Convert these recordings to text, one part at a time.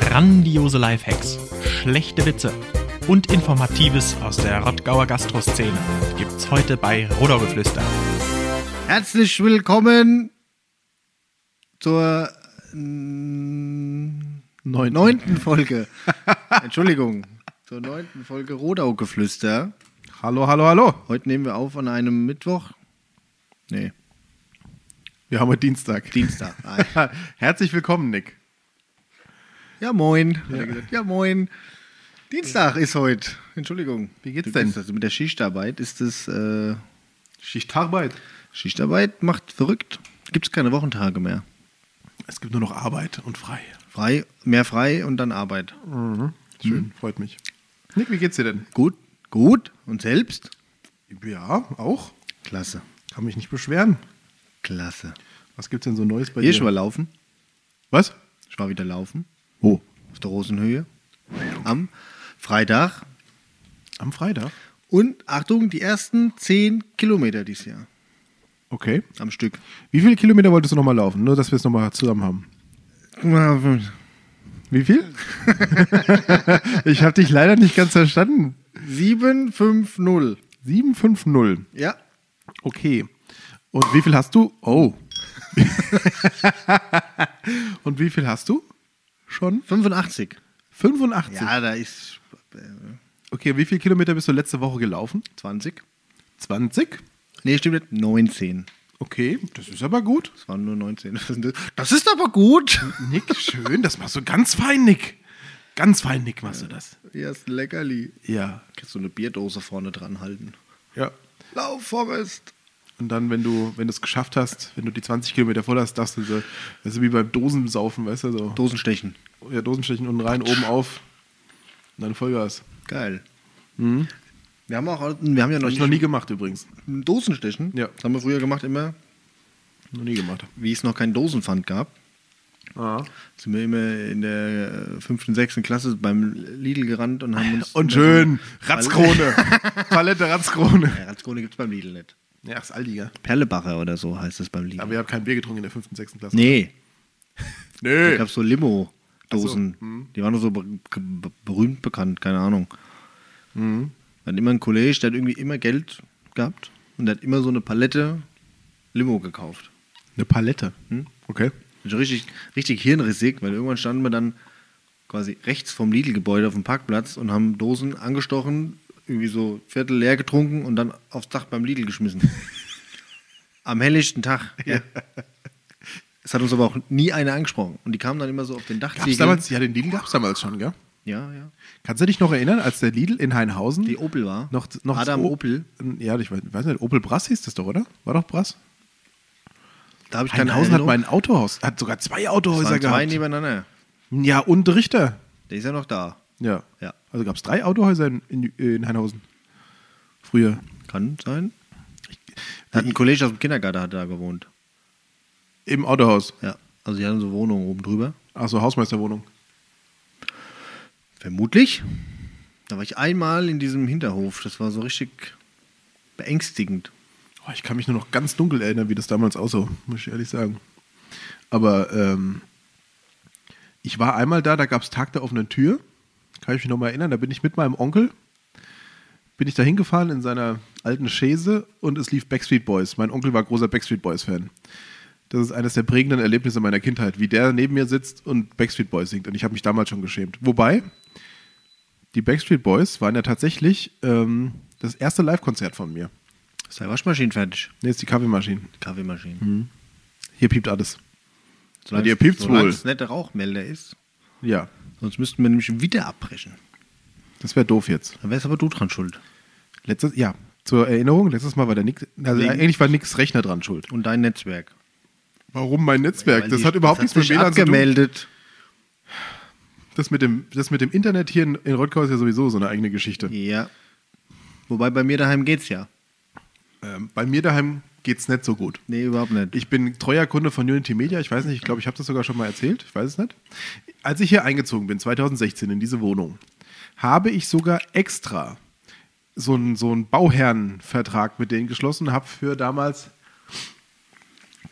Grandiose Lifehacks, schlechte Witze und Informatives aus der Rottgauer Gastroszene gibt's heute bei Rodaugeflüster. Herzlich willkommen zur mm, Neun. neunten Folge. Entschuldigung, zur neunten Folge Rodaugeflüster. Hallo, hallo, hallo. Heute nehmen wir auf an einem Mittwoch. Nee, Wir haben heute Dienstag. Dienstag. Herzlich willkommen, Nick. Ja, moin. Gesagt. Ja, moin. Dienstag ist heute. Entschuldigung. Wie geht's denn? das. mit der Schichtarbeit ist es. Äh, Schichtarbeit. Schichtarbeit macht verrückt. Gibt es keine Wochentage mehr. Es gibt nur noch Arbeit und frei. Frei, mehr frei und dann Arbeit. Schön, freut mich. Nick, wie geht's dir denn? Gut, gut. Und selbst? Ja, auch. Klasse, Kann mich nicht beschweren. klasse. Was gibt's denn so Neues bei Hier dir? schon mal laufen. Was? Ich war wieder laufen. Wo? Auf der Rosenhöhe. Am Freitag. Am Freitag. Und Achtung, die ersten 10 Kilometer dieses Jahr. Okay. Am Stück. Wie viele Kilometer wolltest du nochmal laufen? Nur, dass wir es nochmal zusammen haben. Wie viel? ich habe dich leider nicht ganz verstanden. 750. 750. Ja. Okay. Und wie viel hast du? Oh. Und wie viel hast du? Schon? 85. 85. Ja, da ist äh, Okay, wie viele Kilometer bist du letzte Woche gelaufen? 20. 20? Nee, stimmt nicht. 19. Okay, das ist aber gut. Es waren nur 19. Das ist aber gut. Nick, schön, das machst du ganz fein, Nick. Ganz fein, Nick, machst du das. Ja, ist leckerli. Ja. Kannst du eine Bierdose vorne dran halten. Ja. Lauf, Forrest. Und dann, wenn du, wenn du es geschafft hast, wenn du die 20 Kilometer voll hast, darfst du so, ist wie beim Dosensaufen, weißt du, so. Dosenstechen. Ja, Dosenstechen unten rein, oben auf. Und dann Vollgas. Geil. Wir haben auch, wir haben ja noch, ich noch nie gemacht übrigens. Dosenstechen. Ja. Das haben wir früher gemacht, immer, Noch nie gemacht. wie es noch keinen Dosenpfand gab. Ah. Sind wir immer in der äh, fünften, sechsten Klasse beim Lidl gerannt und haben uns. Und schön, Ratzkrone. Palette Ratzkrone. Ja, Ratzkrone gibt es beim Lidl nicht. Ja, ist Aldi, ja. Perlebacher oder so heißt es beim Lidl. Aber ihr habt kein Bier getrunken in der fünften, sechsten Klasse. nee, da Nee. gab es so Limo-Dosen. So, hm. Die waren nur so berühmt bekannt, keine Ahnung. Mhm. Wir hatten immer einen Kollege, der hat irgendwie immer Geld gehabt und der hat immer so eine Palette Limo gekauft. Eine Palette. Hm? Okay. Richtig, richtig hirnrissig, weil irgendwann standen wir dann quasi rechts vom Lidl-Gebäude auf dem Parkplatz und haben Dosen angestochen, irgendwie so Viertel leer getrunken und dann aufs Dach beim Lidl geschmissen. Am helllichten Tag. Ja. Es hat uns aber auch nie einer angesprochen. Und die kamen dann immer so auf den Dachziegel. damals, ja, den Lidl gab es damals schon, gell? Ja, ja. Kannst du dich noch erinnern, als der Lidl in Heinhausen Die Opel war. noch, noch Adam O- Opel. Ja, ich weiß, nicht, Opel Brass hieß das doch, oder? War doch Brass? Da habe ich Heinhausen hat mein Autohaus, hat sogar zwei Autohäuser waren zwei gehabt. nebeneinander. Ja, und Richter. Der ist ja noch da. Ja. Ja. Also gab es drei Autohäuser in, in, in Heinhausen. Früher. Kann sein. Hat ein Kollege aus dem Kindergarten hat da gewohnt. Im Autohaus. Ja. Also die hatten so Wohnungen oben drüber. Achso, Hausmeisterwohnung. Vermutlich. Da war ich einmal in diesem Hinterhof. Das war so richtig beängstigend. Oh, ich kann mich nur noch ganz dunkel erinnern, wie das damals aussah, muss ich ehrlich sagen. Aber ähm, ich war einmal da, da gab es Tag der offenen Tür. Kann ich mich noch mal erinnern. Da bin ich mit meinem Onkel, bin ich da hingefahren in seiner alten Chaise und es lief Backstreet Boys. Mein Onkel war großer Backstreet Boys-Fan. Das ist eines der prägenden Erlebnisse meiner Kindheit, wie der neben mir sitzt und Backstreet Boys singt. Und ich habe mich damals schon geschämt. Wobei, die Backstreet Boys waren ja tatsächlich ähm, das erste Live-Konzert von mir. Ist die Waschmaschine fertig? Ne, ist die Kaffeemaschine. Kaffeemaschine. Hier piept alles. Solange dir piept's solange wohl. es nicht der Rauchmelder ist. Ja, Sonst müssten wir nämlich wieder abbrechen. das wäre doof jetzt. Dann wärst aber du dran schuld. Letztes, ja, zur Erinnerung, letztes Mal war der Nick, also Wegen- eigentlich war Nicks Rechner dran schuld. Und dein Netzwerk. Warum mein Netzwerk? Weil das die- hat überhaupt nichts mit sich WLAN zu tun. abgemeldet. Das mit, dem, das mit dem Internet hier in, in Rottgau ist ja sowieso so eine eigene Geschichte. Ja. Wobei bei mir daheim geht's ja. Ähm, bei mir daheim geht es nicht so gut. Nee, überhaupt nicht. Ich bin treuer Kunde von Unity Media. Ich weiß nicht, ich glaube, ich habe das sogar schon mal erzählt. Ich weiß es nicht. Als ich hier eingezogen bin, 2016 in diese Wohnung, habe ich sogar extra so einen, so einen Bauherrenvertrag mit denen geschlossen, habe für damals,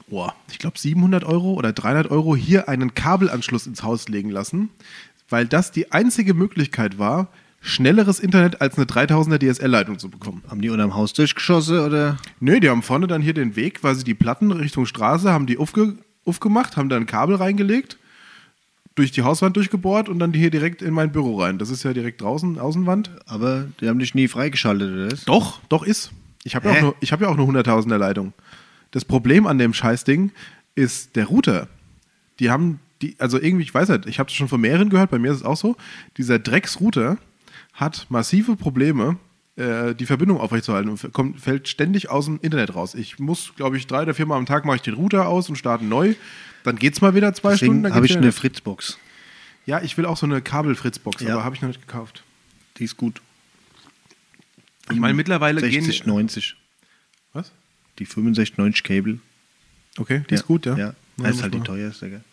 oh, ich glaube 700 Euro oder 300 Euro hier einen Kabelanschluss ins Haus legen lassen. weil das die einzige Möglichkeit war, schnelleres Internet als eine 3000er DSL-Leitung zu bekommen. Haben die unterm Haus durchgeschossen oder? Nö, die haben vorne dann hier den Weg, weil sie die Platten Richtung Straße haben die aufge, aufgemacht, haben da ein Kabel reingelegt, durch die Hauswand durchgebohrt und dann hier direkt in mein Büro rein. Das ist ja direkt draußen, Außenwand. Aber die haben dich nie freigeschaltet, oder? Doch, doch ist. Ich habe ja, auch hab ja auch eine 100.000er Leitung. Das Problem an dem Scheißding ist der Router. Die haben, die, also irgendwie, ich weiß nicht, ich habe das schon von mehreren gehört, bei mir ist es auch so, dieser Drecksrouter hat massive Probleme, äh, die Verbindung aufrechtzuerhalten und kommt, fällt ständig aus dem Internet raus. Ich muss, glaube ich, drei oder viermal am Tag mache ich den Router aus und starte neu. Dann geht's mal wieder zwei Stunden. Deswegen Dann habe ich eine. Fritzbox. Ja, ich will auch so eine Kabel-Fritzbox, Ja. aber habe ich noch nicht gekauft. Die ist gut. Ich meine, mittlerweile 60, gehen. 90. Was? Die 65, 90 Cable. Okay, die ist gut, ja. Ja, das ist halt die teuerste, gell?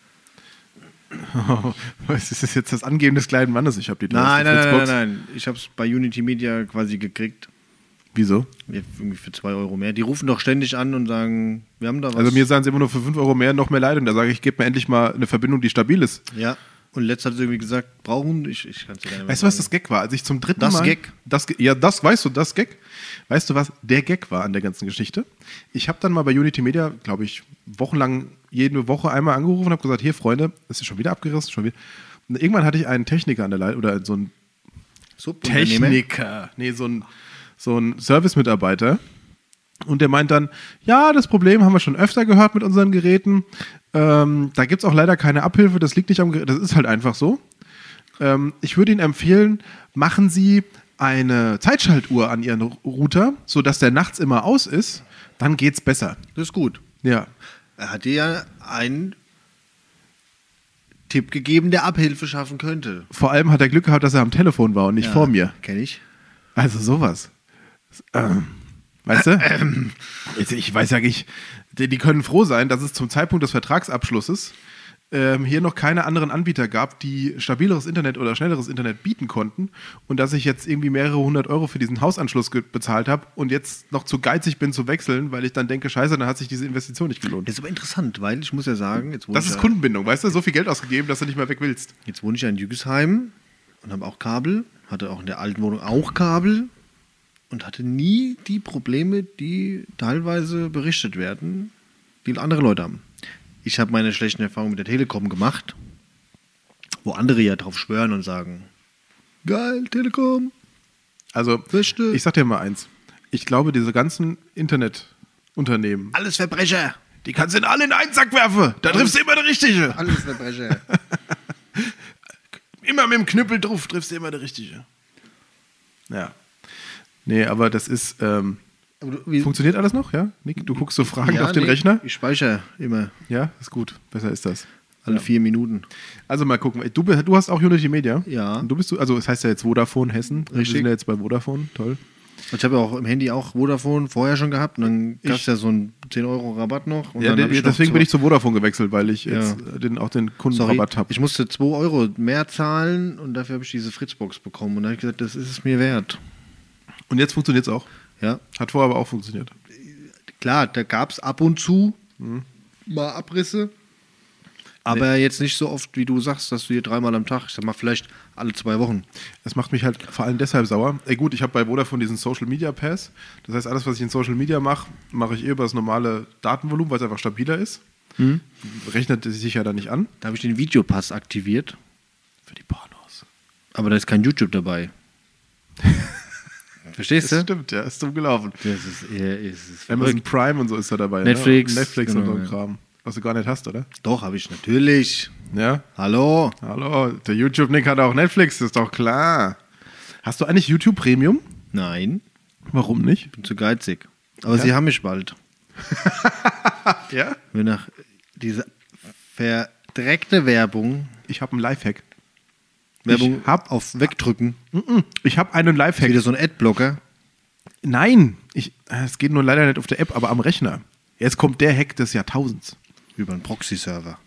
Was ist das jetzt das Angeben des kleinen Mannes? Ich habe die Nein, nein, nein, nein, nein. Ich habe es bei Unity Media quasi gekriegt. Wieso? Irgendwie für 2 Euro mehr. Die rufen doch ständig an und sagen, wir haben da was. Also mir sagen sie immer nur für 5 Euro mehr noch mehr Leitung. Da sage ich, gib mir endlich mal eine Verbindung, die stabil ist. Ja. Und letzt hat sie irgendwie gesagt, brauchen, ich, ich kann es dir gerne Weißt du, was das Gag war? Als ich zum dritten Das Mal... Gag? Das, Ge- ja, das weißt du, das Gag. Weißt du, was der Gag war an der ganzen Geschichte? Ich habe dann mal bei Unity Media, glaube ich, wochenlang jede Woche einmal angerufen und habe gesagt, hier Freunde, es ist schon wieder abgerissen, schon wieder. Und irgendwann hatte ich einen Techniker an der Leitung, oder so einen Subunternehmer? Techniker. Nee, so ein, so ein Service-Mitarbeiter. Und der meint dann, ja, das Problem haben wir schon öfter gehört mit unseren Geräten. Ähm, da gibt es auch leider keine Abhilfe, das liegt nicht am Gerät, das ist halt einfach so. Ähm, ich würde Ihnen empfehlen, machen Sie eine Zeitschaltuhr an Ihren Router, sodass der nachts immer aus ist, dann geht's besser. Das ist gut. Ja. Er hat dir ja einen Tipp gegeben, der Abhilfe schaffen könnte. Vor allem hat er Glück gehabt, dass er am Telefon war und nicht vor mir. Kenne ich. Also sowas. Ähm, weißt du? Jetzt, ich weiß ja nicht, die, die können froh sein, dass es zum Zeitpunkt des Vertragsabschlusses ähm, hier noch keine anderen Anbieter gab, die stabileres Internet oder schnelleres Internet bieten konnten und dass ich jetzt irgendwie mehrere hundert Euro für diesen Hausanschluss bezahlt habe und jetzt noch zu geizig bin zu wechseln, weil ich dann denke, scheiße, dann hat sich diese Investition nicht gelohnt. Das ist aber interessant, weil ich muss ja sagen, jetzt wohne, Das ich, ist ja, Kundenbindung, weißt du? So viel Geld ausgegeben, dass du nicht mehr weg willst. jetzt wohne ich ja in Jügesheim und habe auch Kabel, hatte auch in der alten Wohnung auch Kabel und hatte nie die Probleme, die teilweise berichtet werden, die andere Leute haben. Ich habe meine schlechten Erfahrungen mit der Telekom gemacht, wo andere ja drauf schwören und sagen, geil, Telekom, Also, Beste. ich sag dir mal eins. Ich glaube, diese ganzen Internetunternehmen, alles Verbrecher. die kannst du in alle in einen Sack werfen. Da triffst du immer der Richtige. Alles Verbrecher. Immer mit dem Knüppel drauf triffst du immer der Richtige. Ja. Nee, aber das ist. Ähm, Aber du- wie- funktioniert alles noch? Ja? Nick, du guckst so fragend Ja, auf den nee, Rechner? Ich speichere immer Ja, ist gut. Besser ist das. alle vier Minuten. Also mal gucken. Du, du hast auch Unity Media. Ja. Und du bist, also es heißt ja jetzt Vodafone Hessen. Wir Richtig. sind ja jetzt bei Vodafone. Toll. Ich habe ja auch im Handy auch Vodafone vorher schon gehabt und dann gab es ja so einen 10 Euro Rabatt noch. Ja, dann de- hab ich noch deswegen zwei- bin ich zu Vodafone gewechselt, weil ich Ja. jetzt den, auch den Kundenrabatt habe. ich musste 2 Euro mehr zahlen und dafür habe ich diese Fritzbox bekommen. Und dann habe ich gesagt, das ist es mir wert. Und jetzt funktioniert es auch. Ja, Hat vorher aber auch funktioniert. klar, da gab es ab und zu Mhm. mal Abrisse. Aber jetzt nicht so oft, wie du sagst, dass du hier dreimal am Tag, ich sag mal, vielleicht alle zwei Wochen. Das macht mich halt vor allem deshalb sauer. Ey, gut, ich habe bei Vodafone diesen Social Media Pass. Das heißt, alles, was ich in Social Media mache, mache ich eh über das normale Datenvolumen, weil es einfach stabiler ist. Rechnet es sich ja dann nicht an. Da habe ich den Videopass aktiviert, Für die Pornos. aber da ist kein YouTube dabei. Verstehst Das du? stimmt, ja, ist dumm gelaufen. Das ist, eher, ist, ist Amazon. Prime und so ist da dabei. Netflix, Ne? Netflix und genau, so ein ja. Kram. Was du gar nicht hast, oder? Doch, habe ich natürlich. Ja. Hallo? Hallo, der YouTube-Nick hat auch Netflix, ist doch klar. Hast du eigentlich YouTube Premium? Nein, Warum nicht? bin zu geizig. Aber Ja? sie haben mich bald. Ja. Wenn nach dieser verdreckte Werbung, Ich habe einen Lifehack. Werbung Ich hab- auf wegdrücken. Ich habe einen Lifehack. wieder so ein Adblocker. Nein, ich, äh, es geht nur leider nicht auf der App, aber am Rechner. Jetzt kommt der Hack des Jahrtausends. Über einen Proxy-Server.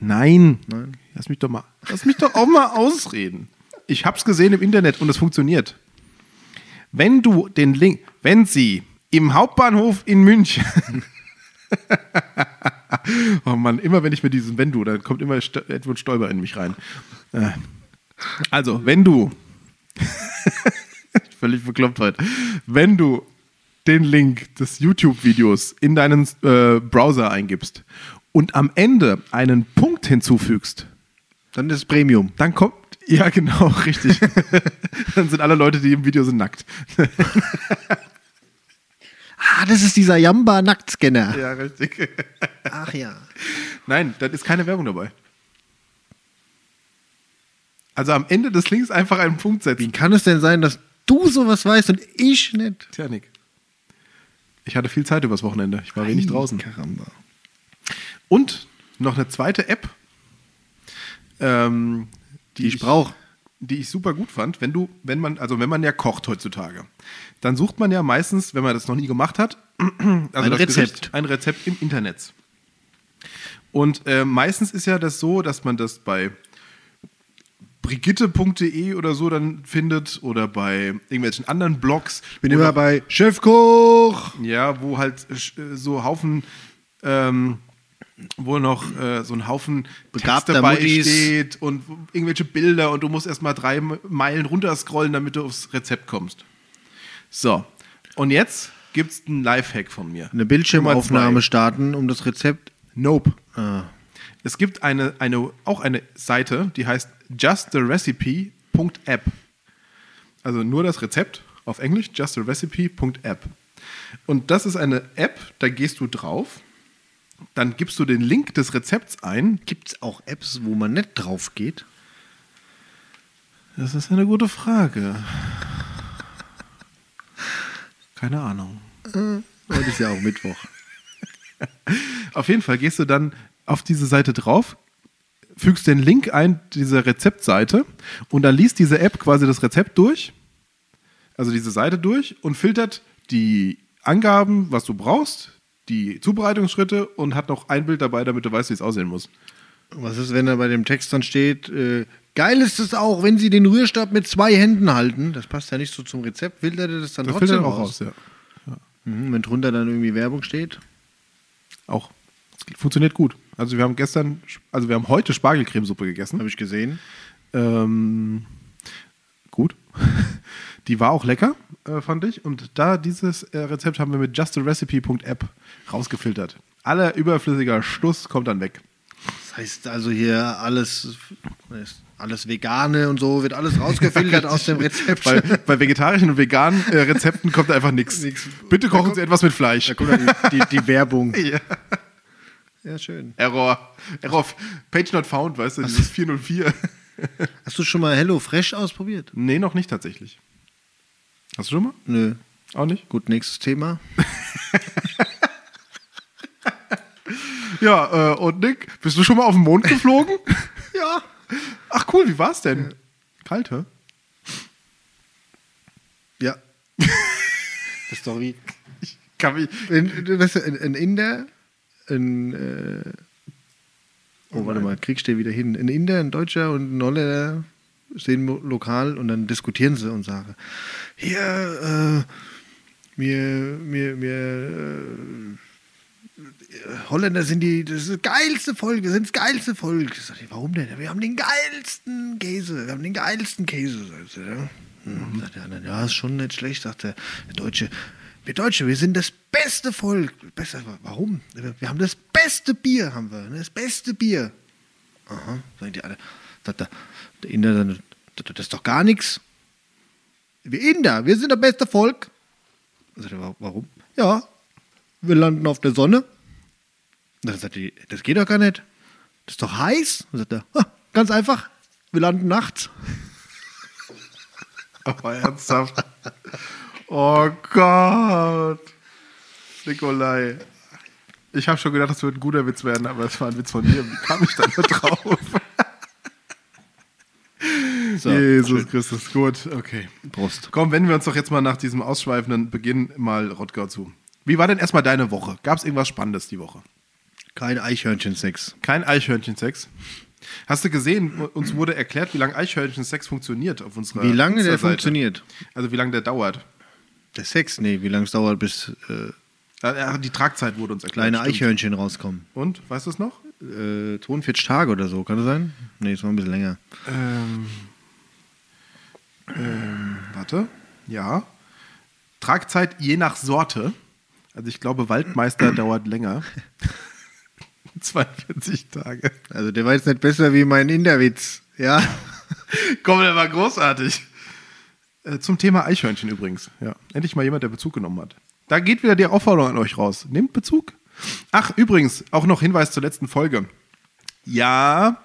Nein. Nein. Lass mich doch mal, lass mich doch auch mal ausreden. Ich hab's gesehen im Internet und es funktioniert. Wenn du den Link, wenn Sie im Hauptbahnhof in München, oh Mann, immer wenn ich mit diesem Wenn du, dann kommt immer St Edward Stoiber in mich rein. Äh, Also, wenn du. völlig bekloppt heute. Wenn du den Link des YouTube-Videos in deinen äh, Browser eingibst und am Ende einen Punkt hinzufügst, Dann ist es Premium. dann kommt. Ja, genau, richtig. dann sind alle Leute, die im Video sind, nackt. Ah, das ist dieser Jamba-Nacktscanner. Ja, richtig. Ach ja. Nein, da ist keine Werbung dabei. Also am Ende des Links einfach einen Punkt Wie setzen. kann es denn sein, dass du sowas weißt und ich nicht? Tja, Nick. Ich hatte viel Zeit übers Wochenende. Ich war wenig draußen. Karamba. Und noch eine zweite App, ähm, Die ich brauche. die ich super gut fand. Wenn du, wenn man, also wenn man ja kocht heutzutage, dann sucht man ja meistens, wenn man das noch nie gemacht hat, also Ein das Rezept. Gericht, ein Rezept im Internet. Und äh, meistens ist ja das so, dass man das bei brigitte.de oder so dann findet oder bei irgendwelchen anderen Blogs. Bin wo immer bei Chefkoch. ja, wo halt äh, so Haufen, ähm, wo noch äh, so ein Haufen Begabter Text dabei Muttis. steht und irgendwelche Bilder und du musst erstmal drei Meilen runterscrollen, damit du aufs Rezept kommst. So, und jetzt gibt es einen Lifehack von mir. Eine Bildschirmaufnahme starten, um das Rezept. Nope. Ah. Es gibt eine, eine, auch eine Seite, die heißt justtherecipe.app. Also nur das Rezept auf Englisch, justtherecipe.app. Und das ist eine App, da gehst du drauf, dann gibst du den Link des Rezepts ein. Gibt es auch Apps, wo man nicht drauf geht? Das ist eine gute Frage. Keine Ahnung. Heute ist ja auch Mittwoch. Auf jeden Fall gehst du dann auf diese Seite drauf, fügst den Link ein, diese Rezeptseite, und dann liest diese App quasi das Rezept durch, also diese Seite durch, und filtert die Angaben, was du brauchst, die Zubereitungsschritte und hat noch ein Bild dabei, damit du weißt, wie es aussehen muss. Was ist, wenn da bei dem Text dann steht, äh, geil ist es auch, wenn Sie den Rührstab mit zwei Händen halten. Das passt ja nicht so zum Rezept. Filtert er das dann Das trotzdem filtert auch raus? raus, ja. Mhm, wenn drunter dann irgendwie Werbung steht. Auch. Funktioniert gut. Also wir haben gestern, also wir haben heute Spargelcremesuppe gegessen. Habe ich gesehen. Ähm, gut. Die war auch lecker, äh, fand ich. Und da dieses äh, Rezept haben wir mit justtherecipe.app rausgefiltert. Aller überflüssiger Schluss kommt dann weg. Das heißt also hier alles, alles Vegane und so, wird alles rausgefiltert aus dem Rezept. Bei, bei vegetarischen und veganen äh, Rezepten kommt einfach nichts. Bitte kochen Sie etwas mit Fleisch. da kommt die, die, die Werbung. Ja. Ja, schön. Error. Error. Page not found, weißt du, dieses 404. Hast du schon mal Hello Fresh ausprobiert? nee, noch nicht tatsächlich. Hast du schon mal? Nö. Auch nicht? Gut, nächstes Thema. Ja, äh, und Nick, bist du schon mal auf den Mond geflogen? Ja. Ach cool, wie war's denn? Kalt, hä? Ja. Das ist doch wie. Kann mich, du weißt, du, ein, ein Inder, ein. Äh, oh, warte mal, kriegst du wieder hin. Ein Inder, ein Deutscher und ein Holländer stehen lokal und dann diskutieren sie und sagen: Hier, äh, wir, wir, wir. Äh, Holländer sind die, das das geilste Volk, wir sind das geilste Volk. Ich sag, warum denn? Wir haben den geilsten Käse, wir haben den geilsten Käse. Sagt er, ja. Hm, sagt der andere, ja, ist schon nicht schlecht, sagt der, der Deutsche. Wir Deutsche, wir sind das beste Volk. Besser, warum? Wir haben das beste Bier, haben wir, ne? das beste Bier. Aha, sagen die alle. Sagt der, der Inder, das ist doch gar nichts. Wir Inder, wir sind das beste Volk. "Wa- warum? Ja, wir landen auf der Sonne. Dann sagt die, das geht doch gar nicht. Das ist doch heiß. Dann sagt er, "Ha, ganz einfach, wir landen nachts. aber ernsthaft. Oh Gott. Nikolai. Ich habe schon gedacht, das wird ein guter Witz werden, aber es war ein Witz von dir. Wie kam ich da nur drauf? So, Jesus schön. Christus, gut, okay. Prost. Komm, wenden wir uns doch jetzt mal nach diesem ausschweifenden Beginn mal Rottgau zu. Wie war denn erstmal deine Woche? Gab es irgendwas Spannendes die Woche? Kein Eichhörnchen-Sex. Kein Eichhörnchen-Sex? Hast du gesehen, uns wurde erklärt, wie lange Eichhörnchen-Sex funktioniert auf unserer Wie lange der funktioniert? Also wie lange der dauert. Der Sex? Nee, wie lange es dauert, bis äh, Die Tragzeit wurde uns erklärt. kleine stimmt. Eichhörnchen rauskommen. Und, weißt du es noch? Äh, 42 Tage oder so, kann das sein? Nee, es war ein bisschen länger. Ähm, Ähm, warte. Ja. Tragzeit je nach Sorte. Also ich glaube, Waldmeister dauert länger. 42 Tage. Also der war jetzt nicht besser wie mein Inderwitz. Ja. Komm, der war großartig. Äh, zum Thema Eichhörnchen übrigens. Ja, endlich mal jemand, der Bezug genommen hat. Da geht wieder die Aufforderung an euch raus. Nehmt Bezug. Ach, übrigens, auch noch Hinweis zur letzten Folge. Ja,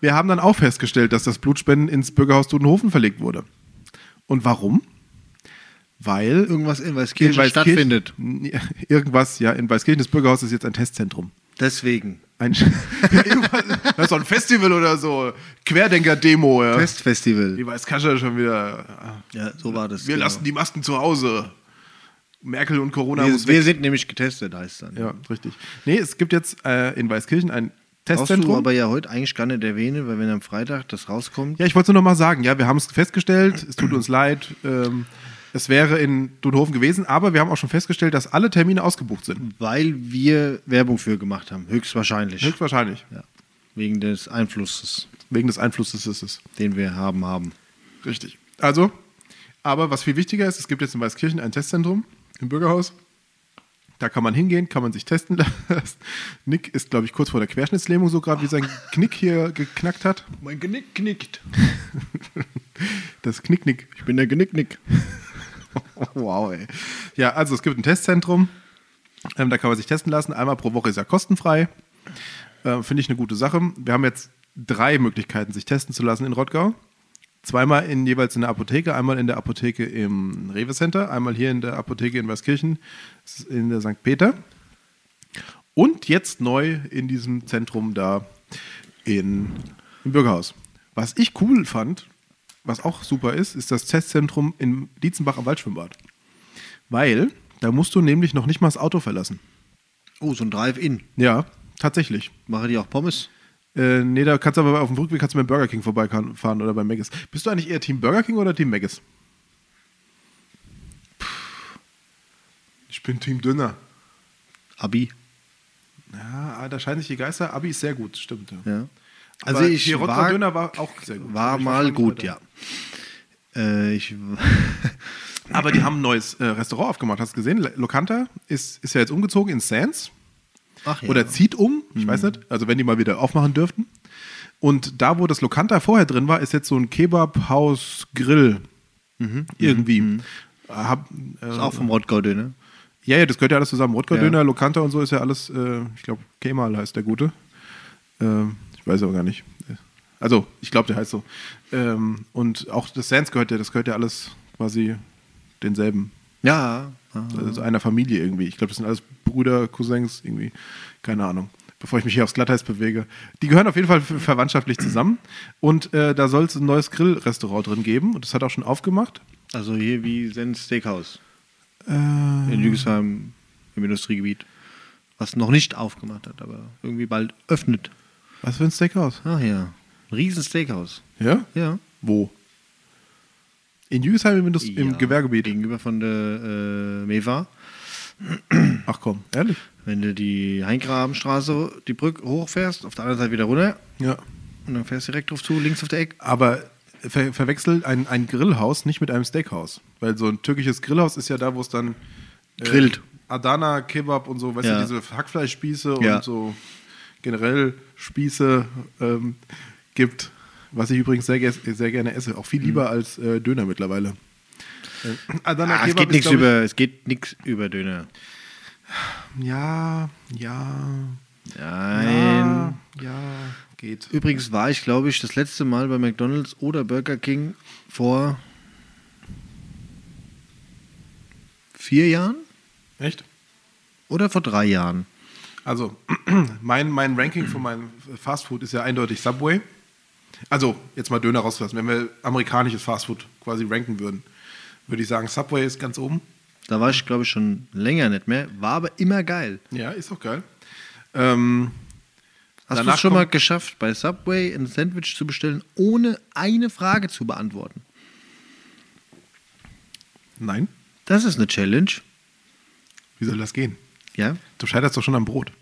wir haben dann auch festgestellt, dass das Blutspenden ins Bürgerhaus Dudenhofen verlegt wurde. Und warum? Weil Irgendwas in Weißkirchen in Weißkirchen- stattfindet. Irgendwas, ja, in Weißkirchen, das Bürgerhaus ist jetzt ein Testzentrum. Deswegen. Ein, das ist so ein Festival oder so. Querdenker-Demo. Ja. Festfestival. Die Weißkasche schon wieder. Ja, so war das. Wir genau. lassen die Masken zu Hause. Merkel und Corona wir, muss wir weg. sind nämlich getestet, heißt dann. Ja, richtig. Nee, es gibt jetzt äh, in Weißkirchen ein Brauchst du Testzentrum. aber ja heute eigentlich gar nicht erwähnen, weil wenn am Freitag das rauskommt, Ja, ich wollte es nur noch mal sagen. Ja, wir haben es festgestellt. Es tut uns leid. Ähm, es wäre in Dunhofen gewesen, aber wir haben auch schon festgestellt, dass alle Termine ausgebucht sind. weil wir Werbung für gemacht haben, höchstwahrscheinlich. Höchstwahrscheinlich. ja. Wegen des Einflusses, Wegen des Einflusses ist es. den wir haben haben. Richtig. Also, aber was viel wichtiger ist, es gibt jetzt in Weißkirchen ein Testzentrum im Bürgerhaus. Da kann man hingehen, kann man sich testen lassen. Nick ist, glaube ich, kurz vor der Querschnittslähmung so gerade, wie sein Knick hier geknackt hat. Mein Genick knickt. Das Knicknick. Ich bin der Genicknick. Wow, ey. Ja, also es gibt ein Testzentrum. Ähm, da kann man sich testen lassen. Einmal pro Woche ist ja kostenfrei. Äh, Finde ich eine gute Sache. Wir haben jetzt drei Möglichkeiten, sich testen zu lassen in Rottgau. Zweimal in, jeweils in der Apotheke, einmal in der Apotheke im Rewe Center, einmal hier in der Apotheke in Weißkirchen, in der St. Peter. Und jetzt neu in diesem Zentrum da in, im Bürgerhaus. Was ich cool fand, was auch super ist, ist das Testzentrum in Dietzenbach am Waldschwimmbad. Weil da musst du nämlich noch nicht mal das Auto verlassen. Oh, so ein Drive-In. Ja, tatsächlich. Mache die auch Pommes? Äh, nee, da kannst du aber auf dem Rückweg kannst du beim Burger King vorbeifahren oder beim Maggis. Bist du eigentlich eher Team Burger King oder Team Maggis? Ich bin Team Döner. Abi. Ja, da scheinen sich die Geister. Abi ist sehr gut, stimmt. Ja. Ja. Also Also ich Rottgau war, Döner war auch sehr gut. war Aber mal gut, ja. Äh, ich, Aber die haben ein neues äh, Restaurant aufgemacht, hast du gesehen? Lokanta ist, ist ja jetzt umgezogen in Sands. ach ja. Oder zieht um, ich weiß nicht. Also wenn die mal wieder aufmachen dürften. Und da, wo das Lokanta vorher drin war, ist jetzt so ein Kebab-Haus-Grill. Irgendwie. Hab, äh, ist auch vom Rottgau-Döner. ja, ja, das gehört ja alles zusammen. Rotgau-Döner, Ja. Lokanta und so ist ja alles, äh, ich glaube, Kemal heißt der Gute. Ähm, weiß aber gar nicht. Also, ich glaube, der heißt so. Ähm, und auch das Sands gehört ja, das gehört ja alles quasi denselben Ja. also einer Familie irgendwie. Ich glaube, das sind alles Brüder, Cousins, irgendwie. Keine Ahnung. Bevor ich mich hier aufs Glatteis bewege. Die gehören auf jeden Fall ver- verwandtschaftlich zusammen. Und äh, da soll es ein neues Grillrestaurant drin geben. Und das hat auch schon aufgemacht. Also hier wie Sens Steakhouse Äh, in Lügesheim im Industriegebiet. Was noch nicht aufgemacht hat, aber irgendwie bald öffnet. Was für ein Steakhouse? Ach ja. Ein riesen Steakhouse. Ja? Ja. Wo? In Jügesheim im, Indust im Ja, Gewerbegebiet. Gegenüber von der äh, Meva. Ach komm, ehrlich? Wenn du die Heingrabenstraße, die Brücke hochfährst, auf der anderen Seite wieder runter Ja. und dann fährst du direkt drauf zu, links auf der Ecke. Aber ver verwechselt ein, ein Grillhaus nicht mit einem Steakhouse. Weil so ein türkisches Grillhaus ist ja da, wo es dann äh, Grillt. Adana, Kebab und so, weißt Ja. du, diese Hackfleischspieße Ja. und so generell Spieße ähm, gibt. Was ich übrigens sehr, sehr gerne esse. Auch viel lieber als äh, Döner mittlerweile. Äh, Adana Ah, es, geht ich- über, es geht nichts über Döner. Ja, ja. Nein. Ja, ja, geht. Übrigens war ich, glaube ich, das letzte Mal bei McDonalds oder Burger King vor vier Jahren Echt? oder vor drei Jahren. Also, mein, mein Ranking von meinem Fastfood ist ja eindeutig Subway. Also, jetzt mal Döner rauslassen. Wenn wir amerikanisches Fastfood quasi ranken würden, würde ich sagen, Subway ist ganz oben. Da war ich, glaube ich, schon länger nicht mehr, war aber immer geil. Ja, ist auch geil. Ähm, Hast du es schon mal geschafft, bei Subway ein Sandwich zu bestellen, ohne eine Frage zu beantworten? nein. Das ist eine Challenge. Wie soll das gehen? Ja. Du scheiterst doch schon am Brot.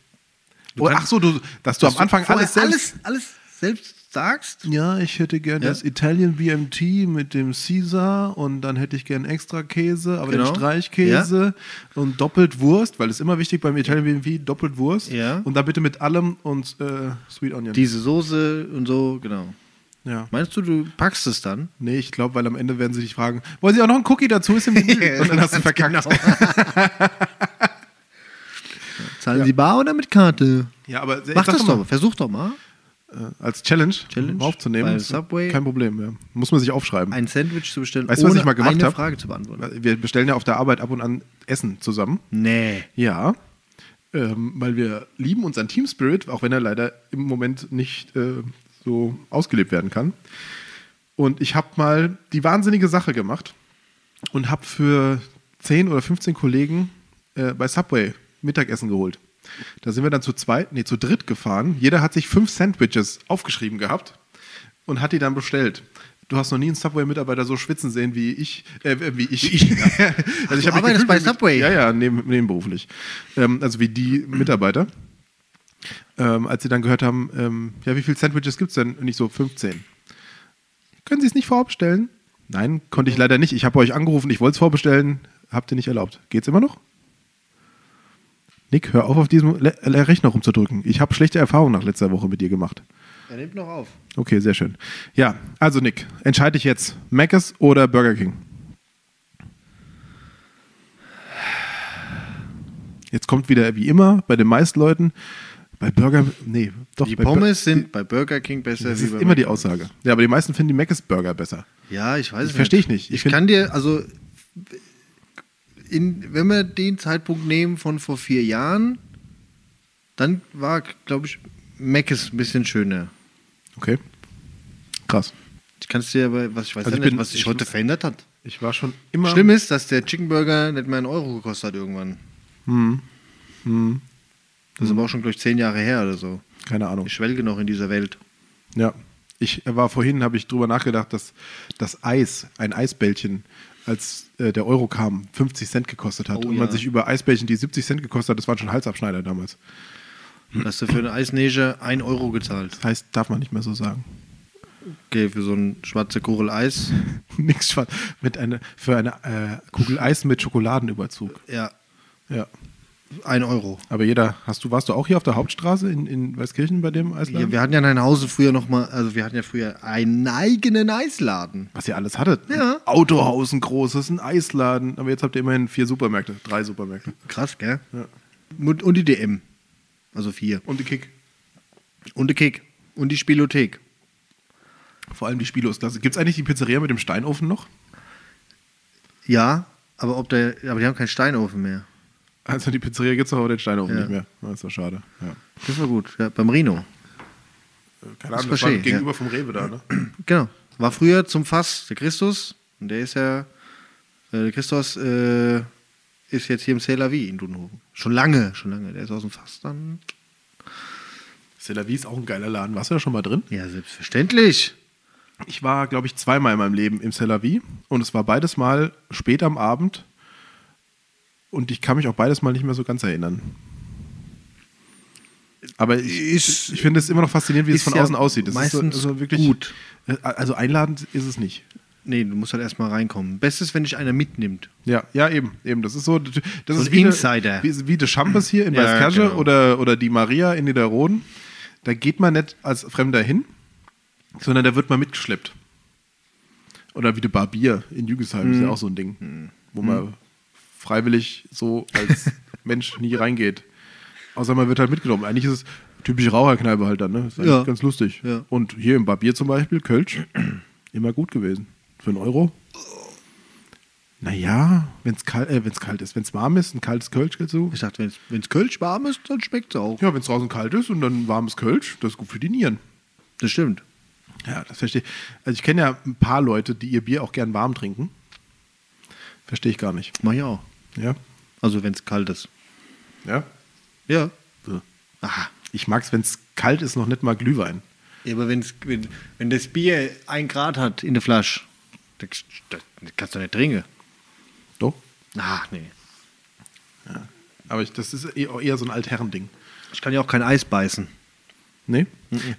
Du Oder- ach so, du, dass du am Anfang vorher alles selbst... alles, alles selbst sagst? Ja, ich hätte gern Ja? das Italian BMT mit dem Caesar und dann hätte ich gern extra Käse, aber Genau. den Streichkäse und doppelt Wurst, weil es immer wichtig beim Italian BMT, doppelt Wurst. Ja. Und dann bitte mit allem und äh, Sweet Onion. Diese Soße und so, genau. ja. Meinst du, du packst es dann? Nee, ich glaube, weil am Ende werden sie dich fragen, wollen Sie auch noch einen Cookie dazu? Ist im. Und dann hast du verkackt. Zahlen Sie bar oder mit Karte? Ja, aber Mach das mal, doch, versuch doch mal. äh, als Challenge, Challenge aufzunehmen. Subway. Kein Problem, ja. Muss man sich aufschreiben. Ein Sandwich zu bestellen, Weißt du, was ich mal gemacht eine hab? Frage zu beantworten. Wir bestellen ja auf der Arbeit ab und an Essen zusammen. Nee. Ja, ähm, weil wir lieben unseren Team Spirit, auch wenn er leider im Moment nicht äh, so ausgelebt werden kann. Und ich habe mal die wahnsinnige Sache gemacht und habe für 10 oder 15 Kollegen äh, bei Subway Mittagessen geholt. Da sind wir dann zu zweit, nee, zu dritt gefahren. Jeder hat sich fünf Sandwiches aufgeschrieben gehabt und hat die dann bestellt. Du hast noch nie einen Subway-Mitarbeiter so schwitzen sehen wie ich, äh, wie ich. also ich du arbeitest bei mit- Subway? Ja, ja, neben, nebenberuflich. Ähm, also wie die Mitarbeiter. Ähm, als sie dann gehört haben, ähm, ja, wie viele Sandwiches gibt es denn? Und ich so, 15. Können Sie es nicht vorbestellen? Nein, konnte ich leider nicht. Ich habe euch angerufen, ich wollte es vorbestellen, habt ihr nicht erlaubt. Geht's immer noch? Nick, hör auf, auf diesem Le Le Rechner rumzudrücken. Ich habe schlechte Erfahrungen nach letzter Woche mit dir gemacht. Er nimmt noch auf. Okay, sehr schön. Ja, also Nick, entscheide dich jetzt. Mc's oder Burger King? Jetzt kommt wieder, wie immer, bei den meisten Leuten, bei Burger, nee, doch. Die bei Bur- Pommes sind bei Burger King besser Das ist immer die McDonald's. Aussage. Ja, aber die meisten finden die Mc's Burger besser. Ja, ich weiß Ich es versteh ich nicht. Ich Ich, kann dir, also, in, wenn wir den Zeitpunkt nehmen von vor vier Jahren, dann war, glaube ich, Mc's ein bisschen schöner. Okay. Krass. Ich kann es dir aber, was ich weiß Also ja ich nicht, bin- was sich ich- heute verändert hat. Ich war schon immer. Schlimm ist, dass der Chicken Burger nicht mehr einen Euro gekostet hat irgendwann. Hm. Hm. Das ist aber auch schon, glaube ich, zehn Jahre her oder so. Keine Ahnung. Ich schwelge noch in dieser Welt. Ja. Ich war vorhin, habe ich drüber nachgedacht, dass das Eis, ein Eisbällchen, als äh, der Euro kam, 50 Cent gekostet hat. Oh und man ja. sich über Eisbällchen, die 70 Cent gekostet hat, das waren schon Halsabschneider damals. Hast du für eine Eisnäger ein Euro gezahlt? Das heißt, darf man nicht mehr so sagen. Okay, für so ein schwarze Kugel Eis. Nix schwarz. Mit einer, für eine äh, Kugel Eis mit Schokoladenüberzug. Ja, Ja. Ein Euro. Aber jeder, hast du, warst du auch hier auf der Hauptstraße in, in Weißkirchen bei dem Eisladen? Ja, wir hatten ja in Hause früher noch mal, also wir hatten ja früher einen eigenen Eisladen. Was ihr alles hattet. Ja. Ein Autohaus, ein großes, ein Eisladen. Aber jetzt habt ihr immerhin vier Supermärkte, drei Supermärkte. Krass, gell? Ja. Und, die DM. Also vier. Und die Kick. Und die Kick. Und die Spielothek. Vor allem die Spielos. Gibt es eigentlich die Pizzeria mit dem Steinofen noch? Ja, aber ob der, aber die haben keinen Steinofen mehr. Also die Pizzeria gibt es aber den Steinofen Ja. nicht mehr. Das ist doch schade. Ja. Das war gut. Ja, beim Rino. Keine Das Ahnung, das war verstehe ich, gegenüber ja. vom Rewe da, ne? Genau. War früher zum Fass der Christus. Und der ist ja, äh, der Christus äh, ist jetzt hier im C'est la Vie in Dudenhofen. Schon lange, schon lange. Der ist aus dem Fass dann. C'est la Vie ist auch ein geiler Laden. Warst du da schon mal drin? Ja, selbstverständlich. Ich war, glaube ich, zweimal in meinem Leben im C'est la Vie. Und es war beides Mal spät am Abend. Und ich kann mich auch beides Mal nicht mehr so ganz erinnern. Aber ich, Ist- ich finde es immer noch faszinierend, wie es von ja außen aussieht. Das meistens ist so, also wirklich gut. Also einladend ist es nicht. Nee, du musst halt erstmal reinkommen. Bestes, wenn dich einer mitnimmt. Ja, ja, eben, eben. Das ist so, das So ist wie Insider. Eine, wie, wie de Champes hier in Ja, Weißkirche genau. oder, oder die Maria in Niederroden. Da geht man nicht als Fremder hin, sondern da wird man mitgeschleppt. Oder wie de Barbier in Jügesheim ist ja auch so ein Ding, wo man freiwillig so als Mensch nie reingeht. Außer man wird halt mitgenommen. Eigentlich ist es typische Raucherkneipe halt dann, ne? Ist eigentlich Ja. ganz lustig. Ja. Und hier im Barbier zum Beispiel, Kölsch, immer gut gewesen. Für einen Euro. Naja, wenn es kalt, äh, kalt ist. Wenn es warm ist, ein kaltes Kölsch dazu. Ich dachte, wenn es Kölsch warm ist, dann schmeckt es auch. Ja, wenn es draußen kalt ist und dann warmes Kölsch, das ist gut für die Nieren. Das stimmt. Ja, das verstehe ich. Also ich kenne ja ein paar Leute, die ihr Bier auch gern warm trinken. Verstehe ich gar nicht. Mach ich auch. Ja? Also wenn es kalt ist. Ja? Ja. So. Aha. Ich mag es, wenn es kalt ist, noch nicht mal Glühwein. Ja, aber wenn's, wenn, wenn das Bier ein Grad hat in der Flasche, das, das kannst du nicht trinken. Doch. Ach nee. Aber ich, das ist eher, eher so ein Altherrending. Ich kann ja auch kein Eis beißen. Nee?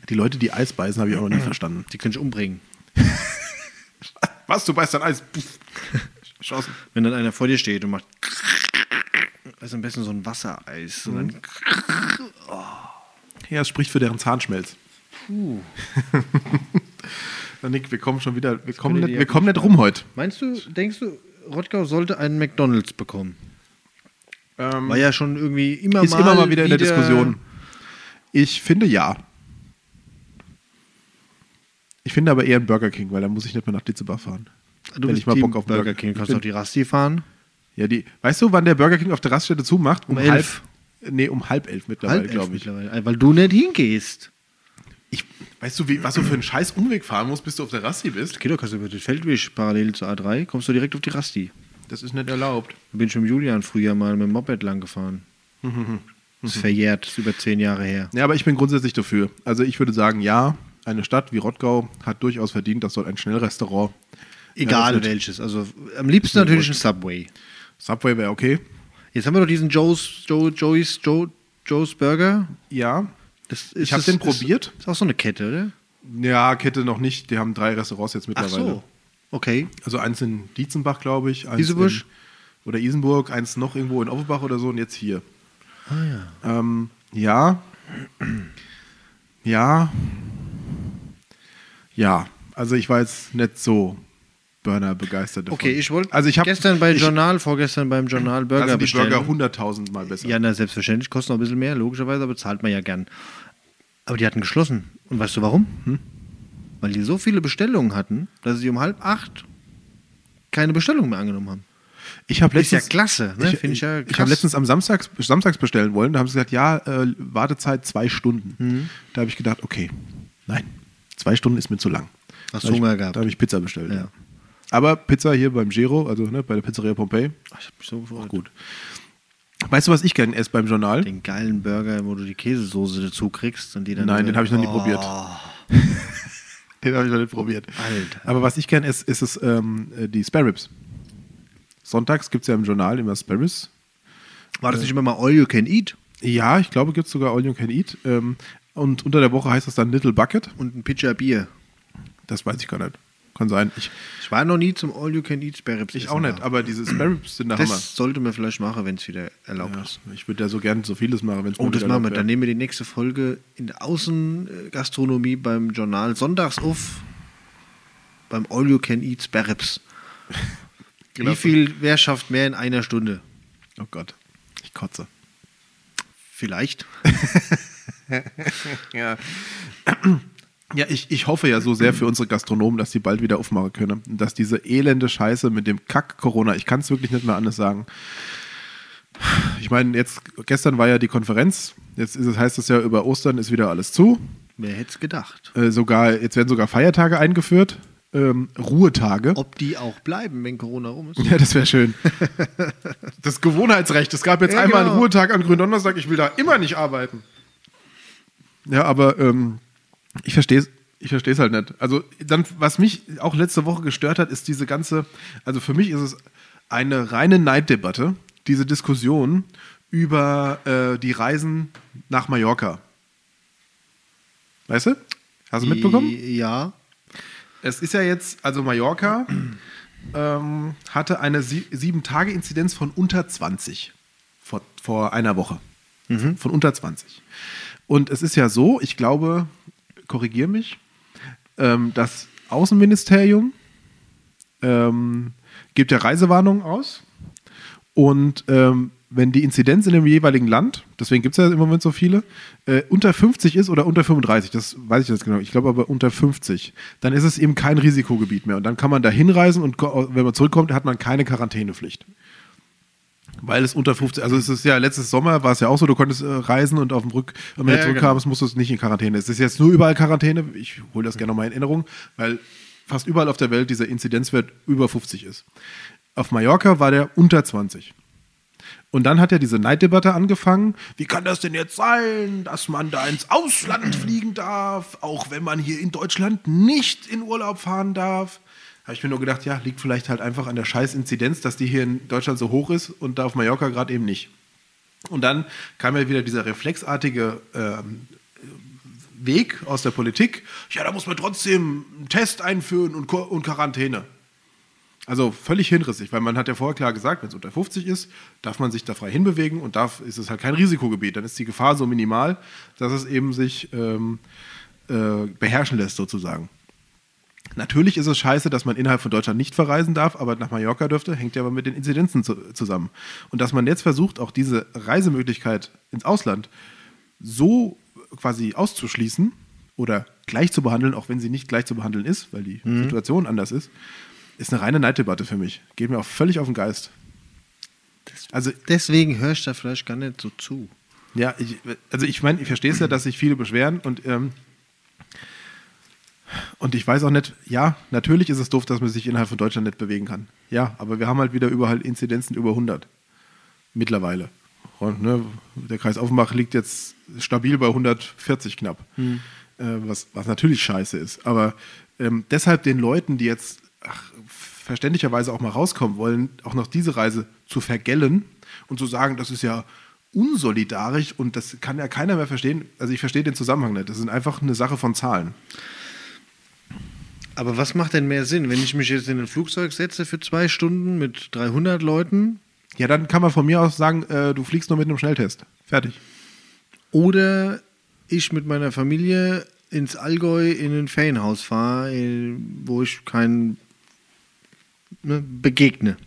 Die Leute, die Eis beißen, habe ich auch noch nie verstanden. Die können ich umbringen. Was, du beißt dein Eis? Schossen. Wenn dann einer vor dir steht und macht. Also am besten so ein Wassereis. Und dann Ja, es spricht für deren Zahnschmelz. Na, Nick, wir kommen schon wieder, wir kommen, nicht, wir kommen nicht rum heute. Meinst du, denkst du, Rottgau sollte einen McDonalds bekommen? Ähm, War ja schon irgendwie immer ist mal immer mal wieder in der Diskussion. Ich finde ja. Ich finde aber eher ein Burger King, weil da muss ich nicht mehr nach Ditzebach fahren. Du Wenn ich mal Team Bock auf Burger King. Ich Kannst du auch die Rasti fahren? Ja, die, weißt du, wann der Burger King auf der Raststätte zumacht? Um halb, elf. Nee, um halb elf mittlerweile, glaube ich. mittlerweile. Weil du nicht hingehst. ich. Weißt du, wie, was du für einen scheiß Umweg fahren musst, bis du auf der Rasti bist? Okay, du kannst über den Feldweg parallel zur A3, kommst du direkt auf die Rasti. Das ist nicht erlaubt. Da bin ich mit Julian früher mal mit dem Moped lang gefahren. Das ist verjährt, das ist über zehn Jahre her. Ja, aber ich bin grundsätzlich dafür. Also ich würde sagen, ja, eine Stadt wie Rottgau hat durchaus verdient, dass dort ein Schnellrestaurant. Egal eröffnet. welches. Also am liebsten natürlich ein Subway. Subway wäre okay. Jetzt haben wir doch diesen Joe's, Joe, Joey's, Joe, Joe's Burger. Ja. Das ist, Ich hab das den ist- probiert. Ist auch so eine Kette, oder? Ja, Kette noch nicht. Die haben drei Restaurants jetzt Ach mittlerweile. so. Okay. Also eins in Dietzenbach, glaube ich. Eins Isenbusch? in- Oder Isenburg, eins noch irgendwo in Offenbach oder so und jetzt hier. Ah ja. Ähm, ja. Ja. Ja. Also ich war jetzt nicht so Burner begeistert davon. Okay, ich wollte also ich hab, gestern bei ich, Journal, vorgestern beim Journal Burger sind die bestellen. Burger hunderttausend Mal besser. Ja, na, selbstverständlich, kostet noch ein bisschen mehr, logischerweise, aber zahlt man ja gern. Aber die hatten geschlossen. Und weißt du warum? Hm? Weil die so viele Bestellungen hatten, dass sie um halb acht keine Bestellung mehr angenommen haben. Ich habe Ist ja letztens, klasse, ne? Ich, ich ja ich habe letztens am Samstags, Samstags bestellen wollen. Da haben sie gesagt, ja, äh, Wartezeit zwei Stunden. Mhm. Da habe ich gedacht, okay, nein, zwei Stunden ist mir zu lang. Hast da Hunger ich, gehabt. Da habe ich Pizza bestellt. Ja. Aber Pizza hier beim Gero, also ne, bei der Pizzeria Pompeii, Ach, ich hab mich so gefreut. auch gut. Weißt du, was ich gerne esse beim Journal? Den geilen Burger, wo du die Käsesoße dazu kriegst und die dann. Nein, den habe ich noch nie Oh, probiert. Den habe ich noch nicht probiert. Alter. Aber was ich gerne esse, ist es ähm, äh, die Spare Ribs. Sonntags gibt es ja im Journal immer Spare Ribs. War das nicht immer mal All You Can Eat? Ja, ich glaube, gibt es sogar All You Can Eat. Ähm, und unter der Woche heißt das dann Little Bucket. Und ein Pitcher Bier. Das weiß ich gar nicht. Kann sein. Ich, Ich war noch nie zum All You Can Eat Spare Ribs ich auch nicht, aber diese Spare Ribs sind der Das Hammer. sollte man vielleicht machen, wenn es wieder erlaubt Ja, ist. ich würde ja so gern so vieles machen, wenn es Oh, das machen wir. Dann nehmen wir die nächste Folge in der Außengastronomie beim Journal sonntags auf. Beim All You Can Eat Spare Ribs. Genau. Wie viel, wer schafft mehr in einer Stunde? Oh Gott, ich kotze. Vielleicht. Ja. Ja, ich, ich hoffe ja so sehr für unsere Gastronomen, dass die bald wieder aufmachen können. Und dass diese elende Scheiße mit dem Kack-Corona, ich kann es wirklich nicht mehr anders sagen. Ich meine, jetzt, gestern war ja die Konferenz, jetzt ist heißt es ja, über Ostern ist wieder alles zu. Wer hätte es gedacht? Äh, sogar, jetzt werden sogar Feiertage eingeführt, ähm, Ruhetage. Ob die auch bleiben, wenn Corona rum ist? Ja, das wäre schön. Das Gewohnheitsrecht. Es gab jetzt Ja, einmal genau. einen Ruhetag an Gründonnerstag. Ich will da immer nicht arbeiten. Ja, aber ähm, ich verstehe es. Ich verstehe es halt nicht. Also dann, was mich auch letzte Woche gestört hat, ist diese ganze, also für mich ist es eine reine Neiddebatte, diese Diskussion über äh, die Reisen nach Mallorca. Weißt du? Hast du mitbekommen? Ja. Es ist ja jetzt, also Mallorca ähm, hatte eine sie sieben Tage Inzidenz von unter 20 vor, vor einer Woche. Von unter 20. Und es ist ja so, ich glaube, korrigiere mich, ähm, das Außenministerium ähm, gibt ja Reisewarnungen aus. Und ähm, wenn die Inzidenz in dem jeweiligen Land, deswegen gibt es ja im Moment so viele, äh, unter 50 ist oder unter 35, das weiß ich jetzt genau, ich glaube aber unter 50, dann ist es eben kein Risikogebiet mehr. Und dann kann man da hinreisen und wenn man zurückkommt, hat man keine Quarantänepflicht. Weil es unter 50, also es ist ja letztes Sommer war es ja auch so, du konntest äh, reisen und auf dem Rück, wenn du Ja, ja, zurückkamst, musst du es nicht in Quarantäne. Es ist jetzt nur überall Quarantäne. Ich hole das gerne nochmal in Erinnerung, weil fast überall auf der Welt dieser Inzidenzwert über 50 ist. Auf Mallorca war der unter 20. Und dann hat ja diese Neiddebatte angefangen. Wie kann das denn jetzt sein, dass man da ins Ausland fliegen darf, auch wenn man hier in Deutschland nicht in Urlaub fahren darf? Habe ich mir nur gedacht, ja, liegt vielleicht halt einfach an der scheiß Inzidenz, dass die hier in Deutschland so hoch ist und da auf Mallorca gerade eben nicht. Und dann kam ja wieder dieser reflexartige ähm, Weg aus der Politik, ja, da muss man trotzdem einen Test einführen und, und Quarantäne. Also völlig hinrissig, weil man hat ja vorher klar gesagt, wenn es unter 50 ist, darf man sich da frei hinbewegen und darf, ist es halt kein Risikogebiet. Dann ist die Gefahr so minimal, dass es eben sich ähm, äh, beherrschen lässt sozusagen. Natürlich ist es scheiße, dass man innerhalb von Deutschland nicht verreisen darf, aber nach Mallorca dürfte, hängt ja aber mit den Inzidenzen zu, zusammen. Und dass man jetzt versucht, auch diese Reisemöglichkeit ins Ausland so quasi auszuschließen oder gleich zu behandeln, auch wenn sie nicht gleich zu behandeln ist, weil die Situation anders ist, ist eine reine Neiddebatte für mich. Geht mir auch völlig auf den Geist. Also Deswegen hörst du da vielleicht gar nicht so zu. ja, ich, also ich meine, ich verstehe es ja, dass sich viele beschweren und, ähm, und ich weiß auch nicht, ja, natürlich ist es doof, dass man sich innerhalb von Deutschland nicht bewegen kann. Ja, aber wir haben halt wieder überall Inzidenzen über 100. Mittlerweile. Und, ne, der Kreis Offenbach liegt jetzt stabil bei 140 knapp. Äh, was, was natürlich scheiße ist. Aber ähm, deshalb den Leuten, die jetzt ach, verständlicherweise auch mal rauskommen wollen, auch noch diese Reise zu vergällen und zu sagen, das ist ja unsolidarisch und das kann ja keiner mehr verstehen. Also ich verstehe den Zusammenhang nicht. Das ist einfach eine Sache von Zahlen. Aber was macht denn mehr Sinn, wenn ich mich jetzt in ein Flugzeug setze für zwei Stunden mit 300 Leuten Ja, dann kann man von mir aus sagen, äh, du fliegst nur mit einem Schnelltest. Fertig. oder ich mit meiner Familie ins Allgäu in ein Ferienhaus fahre, äh, wo ich keinen ne, begegne?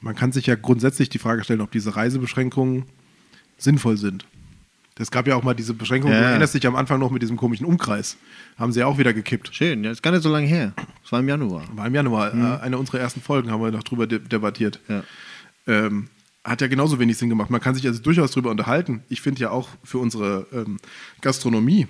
Man kann sich ja grundsätzlich die Frage stellen, ob diese Reisebeschränkungen sinnvoll sind. Es gab ja auch mal diese Beschränkungen, Ja. du erinnerst dich am Anfang noch mit diesem komischen Umkreis. Haben sie ja auch wieder gekippt. Schön, ja, ist gar nicht so lange her. Das war im Januar. War im Januar, äh, eine unserer ersten Folgen, haben wir noch drüber de debattiert. Ja. Ähm, hat ja genauso wenig Sinn gemacht. Man kann sich also durchaus drüber unterhalten. Ich finde ja auch für unsere ähm, Gastronomie,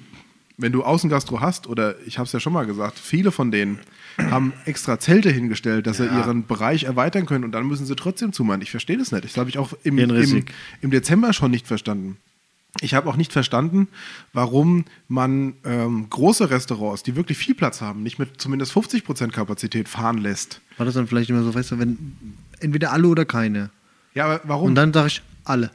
wenn du Außengastro hast, oder ich habe es ja schon mal gesagt, viele von denen haben extra Zelte hingestellt, dass sie Ja. ihren Bereich erweitern können und dann müssen sie trotzdem zumachen. Ich verstehe das nicht. Das habe ich auch im, im, im Dezember schon nicht verstanden. Ich habe auch nicht verstanden, warum man ähm, große Restaurants, die wirklich viel Platz haben, nicht mit zumindest 50% Kapazität fahren lässt. War das dann vielleicht immer so, weißt du, wenn entweder alle oder keine? Ja, aber warum? Und dann sage ich alle.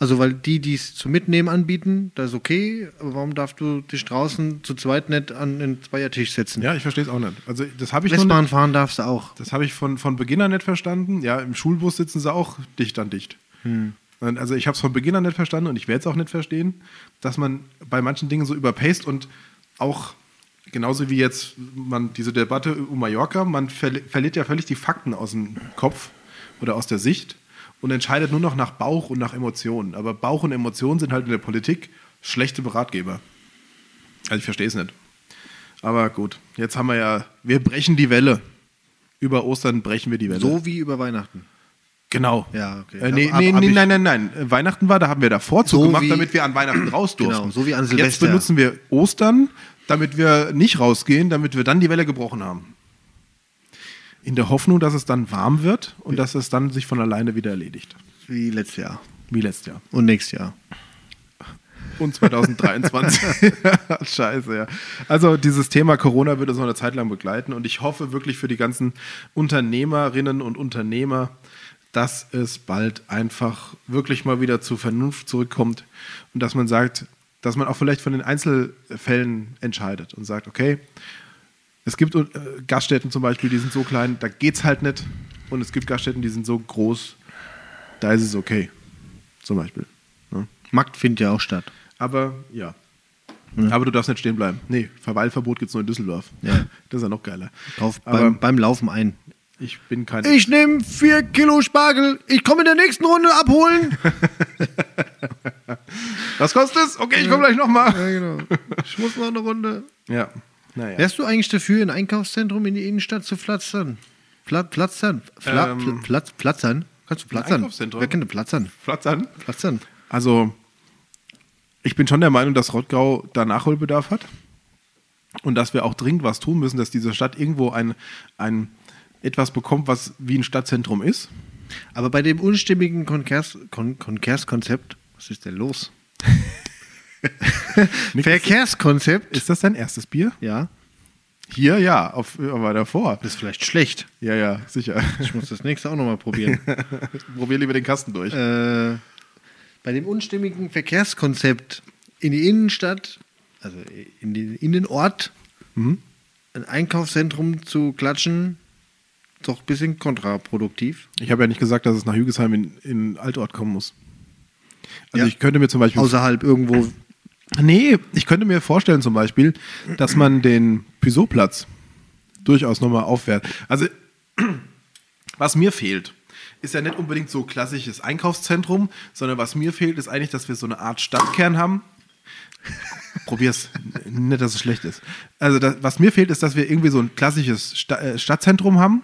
Also, weil die, die es zum Mitnehmen anbieten, das ist okay, aber warum darfst du dich draußen zu zweit nicht an einen Zweiertisch setzen? Ja, ich verstehe es auch nicht. Also das habe ich, Westbahn nicht- fahren darfst du auch. das habe ich von, von Beginn an nicht verstanden. Ja, im Schulbus sitzen sie auch dicht an dicht. Also ich habe es von Beginn an nicht verstanden und ich werde es auch nicht verstehen, dass man bei manchen Dingen so überpaced und auch genauso wie jetzt man diese Debatte um Mallorca, man verli verliert ja völlig die Fakten aus dem Kopf oder aus der Sicht und entscheidet nur noch nach Bauch und nach Emotionen. Aber Bauch und Emotionen sind halt in der Politik schlechte Beratgeber. Also ich verstehe es nicht. Aber gut, jetzt haben wir ja, wir brechen die Welle. Über Ostern brechen wir die Welle. So wie über Weihnachten. Genau. Ja, okay. Äh, nee, nee, nee, nein, nein, nein. Äh, Weihnachten war, da haben wir davor So zugemacht, wie- damit wir an Weihnachten raus durften. Genau, so wie an Jetzt Silvester. benutzen wir Ostern, damit wir nicht rausgehen, damit wir dann die Welle gebrochen haben. In der Hoffnung, dass es dann warm wird und dass es dann sich von alleine wieder erledigt. Wie letztes Jahr. Wie letztes Jahr. Und nächstes Jahr. Und 2023. Scheiße, ja. Also dieses Thema Corona wird uns noch eine Zeit lang begleiten und ich hoffe wirklich für die ganzen Unternehmerinnen und Unternehmer, dass es bald einfach wirklich mal wieder zur Vernunft zurückkommt und dass man sagt, dass man auch vielleicht von den Einzelfällen entscheidet und sagt, okay, es gibt äh, Gaststätten zum Beispiel, die sind so klein, da geht's halt nicht. Und es gibt Gaststätten, die sind so groß, da ist es okay. Zum Beispiel. Ne? Markt findet ja auch statt. Aber ja. Aber du darfst nicht stehen bleiben. Nee, Verweilverbot gibt es nur in Düsseldorf. Ja. Das ist ja noch geiler. Aber beim, beim Laufen ein. Ich bin kein. Ich nehme vier Kilo Spargel. Ich komme in der nächsten Runde abholen. Was kostet es? Okay, ich komme gleich nochmal. ja, genau. Ich muss noch eine Runde. Ja. Naja. Wärst du eigentlich dafür, ein Einkaufszentrum in die Innenstadt zu pflatzern? Pla pflatzern? Fla Ähm, pl Platz pflatzern? Kannst du pflatzern? Einkaufszentrum? Wer kennt denn pflatzern? Platz an. Pflatzern. Also, ich bin schon der Meinung, dass Rottgau da Nachholbedarf hat. Und dass wir auch dringend was tun müssen, dass diese Stadt irgendwo ein, ein etwas bekommt, was wie ein Stadtzentrum ist. Aber bei dem unstimmigen Konkers Kon was ist denn los? Verkehrskonzept, Ist das dein erstes Bier? ja, Hier, ja, auf, aber davor. das ist vielleicht schlecht. Ja, ja, sicher. Ich muss das nächste auch nochmal probieren. Probier lieber den Kasten durch. äh, bei dem unstimmigen Verkehrskonzept in die Innenstadt, also in den Innenort, Mhm. ein Einkaufszentrum zu klatschen, doch ein bisschen kontraproduktiv. Ich habe ja nicht gesagt, dass es nach Hügesheim in, in Altort kommen muss. Also Ja. ich könnte mir zum Beispiel Außerhalb irgendwo. Nee, ich könnte mir vorstellen zum Beispiel, dass man den Pysoplatz durchaus nochmal aufwertet. Also, was mir fehlt, ist ja nicht unbedingt so klassisches Einkaufszentrum, sondern was mir fehlt, ist eigentlich, dass wir so eine Art Stadtkern haben. Probier's, nicht, dass es schlecht ist. Also, das, was mir fehlt, ist, dass wir irgendwie so ein klassisches Sta äh, Stadtzentrum haben,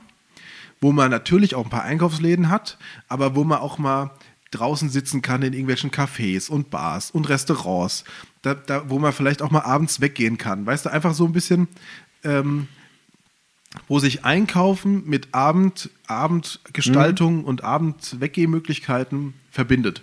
wo man natürlich auch ein paar Einkaufsläden hat, aber wo man auch mal draußen sitzen kann in irgendwelchen Cafés und Bars und Restaurants, da, da, wo man vielleicht auch mal abends weggehen kann. Weißt du, einfach so ein bisschen, ähm, wo sich Einkaufen mit Abend, Abendgestaltung und Abendweggehmöglichkeiten verbindet.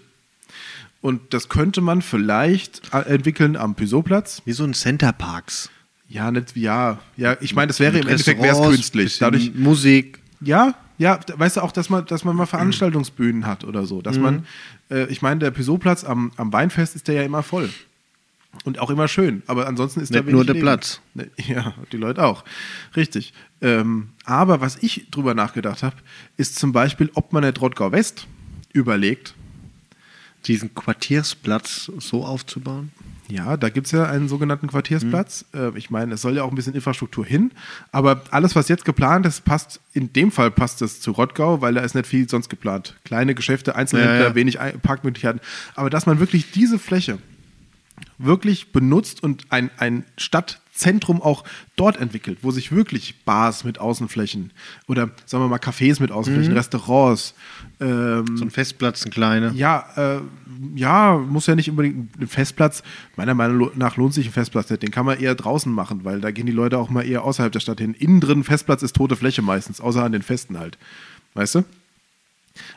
Und das könnte man vielleicht äh, entwickeln am Pysoplatz. Wie so ein Center Parks. Ja, nicht, ja, ja, ich meine, das wäre im Endeffekt Restaurants, künstlich. Dadurch, Musik. Ja, ja, da- weißt du auch, dass man, dass man mal Veranstaltungsbühnen hat oder so. Dass man, äh, ich meine, der Pysoplatz am, am Weinfest ist der ja immer voll. Und auch immer schön. Aber ansonsten ist da Nicht wenig nur der Leben. Platz. Ne, Ja, die Leute auch. Richtig. Ähm, aber was ich drüber nachgedacht habe, ist zum Beispiel, ob man nicht Rottgau West überlegt. Diesen Quartiersplatz so aufzubauen. Ja, da gibt es ja einen sogenannten Quartiersplatz. Äh, ich meine, es soll ja auch ein bisschen Infrastruktur hin. Aber alles, was jetzt geplant ist, passt, in dem Fall passt es zu Rottgau, weil da ist nicht viel sonst geplant. Kleine Geschäfte, Einzelhändler, Ja, ja. wenig Ei- Parkmöglichkeiten. Aber dass man wirklich diese Fläche wirklich benutzt und ein, ein Stadtzentrum auch dort entwickelt, wo sich wirklich Bars mit Außenflächen oder sagen wir mal Cafés mit Außenflächen, Restaurants, ähm, So ein Festplatz, ein kleiner. ja, äh, ja, muss ja nicht unbedingt ein Festplatz. Meiner Meinung nach lohnt sich ein Festplatz nicht. Den kann man eher draußen machen, weil da gehen die Leute auch mal eher außerhalb der Stadt hin. Innen drin Festplatz ist tote Fläche meistens, außer an den Festen halt. Weißt du?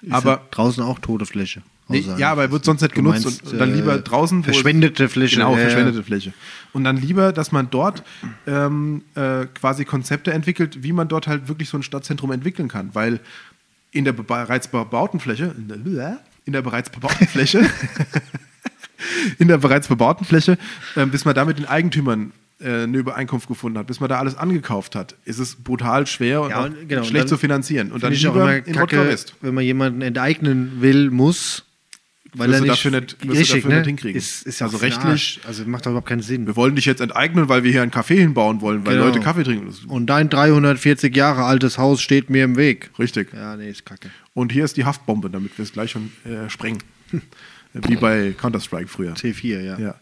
Ist aber- ja draußen auch tote Fläche. Nee, ja, aber er wird sonst nicht genutzt meinst, und, und dann äh, lieber draußen. wo es- Verschwendete Fläche. Genau, ja, ja. verschwendete Fläche. Und dann lieber, dass man dort ähm, äh, quasi Konzepte entwickelt, wie man dort halt wirklich so ein Stadtzentrum entwickeln kann. Weil in der be- bereits bebauten Fläche, in der, bereits bebauten Fläche, in der bereits bebauten Fläche, ähm, bis man da mit den Eigentümern äh, eine Übereinkunft gefunden hat, bis man da alles angekauft hat, ist es brutal schwer und, Ja, und genau, und schlecht dann zu finanzieren. Und dann ich auch immer in kacke, wenn man jemanden enteignen will, muss, weil er nicht, dafür nicht- richtig, dafür ne? nicht hinkriegen. Ist, ist ja Also rechtlich-. Also macht doch überhaupt keinen Sinn. Wir wollen dich jetzt enteignen, weil wir hier einen Café hinbauen wollen, weil Genau. Leute Kaffee trinken. Und dein 340 Jahre altes Haus steht mir im Weg. richtig. Ja, nee, ist kacke. Und hier ist die Haftbombe, damit wir es gleich schon äh, sprengen. Wie bei Counter-Strike früher. C4, ja. Ja.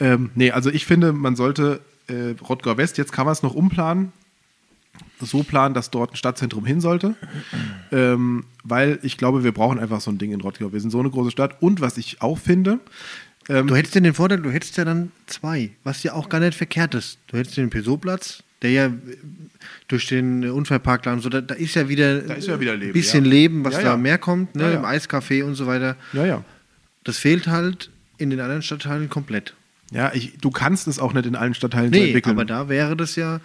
Ähm, nee, also ich finde, man sollte äh, Rottgau West, jetzt kann man es noch umplanen, so planen, dass dort ein Stadtzentrum hin sollte. Ähm, weil ich glaube, wir brauchen einfach so ein Ding in Rottgau. Wir sind so eine große Stadt. Und was ich auch finde, ähm, Du hättest ja den Vorteil, du hättest ja dann zwei, was ja auch gar nicht verkehrt ist. Du hättest den Peugeot-Platz, der ja äh, durch den Unfallparkplan, so, da, da ist ja wieder ist ja ein bisschen ja. Leben, was Ja, da mehr kommt, ne? Im Eiscafé und so weiter. ja, ja. Das fehlt halt in den anderen Stadtteilen komplett. Ja, ich, du kannst es auch nicht in allen Stadtteilen so Nee, entwickeln. aber da wäre das ja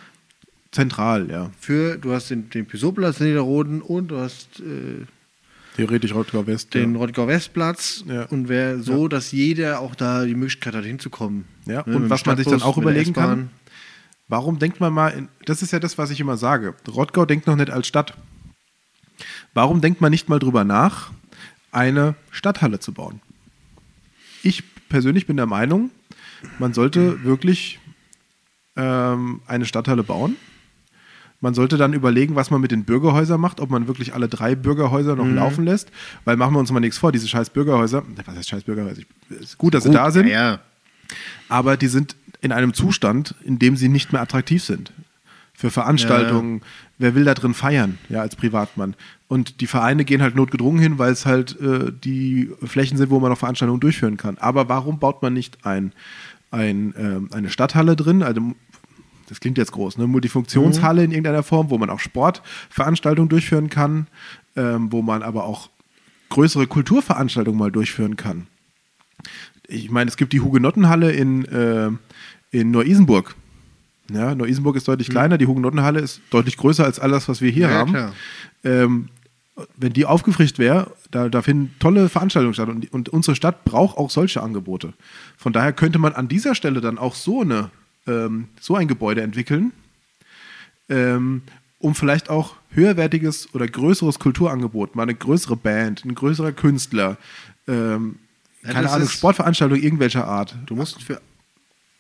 Zentral, ja. für, du hast den, den in Niederroden und du hast äh, Theoretisch Rottgau West. den ja. Rottgau-Westplatz Ja. und wäre so, dass jeder auch da die Möglichkeit hat, hinzukommen. Ja, Ne, und mit was man sich dann auch überlegen kann. Warum denkt man mal, in, das ist ja das, was ich immer sage. Rottgau denkt noch nicht als Stadt. Warum denkt man nicht mal drüber nach, eine Stadthalle zu bauen? Ich persönlich bin der Meinung, man sollte wirklich ähm, eine Stadthalle bauen. Man sollte dann überlegen, was man mit den Bürgerhäusern macht, ob man wirklich alle drei Bürgerhäuser Mhm. noch laufen lässt. Weil machen wir uns mal nichts vor, diese scheiß Bürgerhäuser, was heißt scheiß Bürgerhäuser? Ist gut, dass sie Gut, da sind Ja, ja. aber die sind in einem Zustand, in dem sie nicht mehr attraktiv sind. Für Veranstaltungen, wer will da drin feiern, ja, als Privatmann. Und die Vereine gehen halt notgedrungen hin, weil es halt äh, die Flächen sind, wo man noch Veranstaltungen durchführen kann. Aber warum baut man nicht ein, ein, ähm, eine Stadthalle drin, also das klingt jetzt groß, eine Multifunktionshalle in irgendeiner Form, wo man auch Sportveranstaltungen durchführen kann, ähm, wo man aber auch größere Kulturveranstaltungen mal durchführen kann ich meine, es gibt die Hugenottenhalle in, äh, in Neu-Isenburg. Ja, Neu-Isenburg ist deutlich kleiner, die Hugenottenhalle ist deutlich größer als alles, was wir hier Ja, haben. Ähm, wenn die aufgefrischt wäre, da, da finden tolle Veranstaltungen statt und, und unsere Stadt braucht auch solche Angebote. Von daher könnte man an dieser Stelle dann auch so, eine, ähm, so ein Gebäude entwickeln, ähm, um vielleicht auch höherwertiges oder größeres Kulturangebot, mal eine größere Band, ein größerer Künstler, ähm, Ja, keine Ahnung, Sportveranstaltung irgendwelcher Art. Du musst für.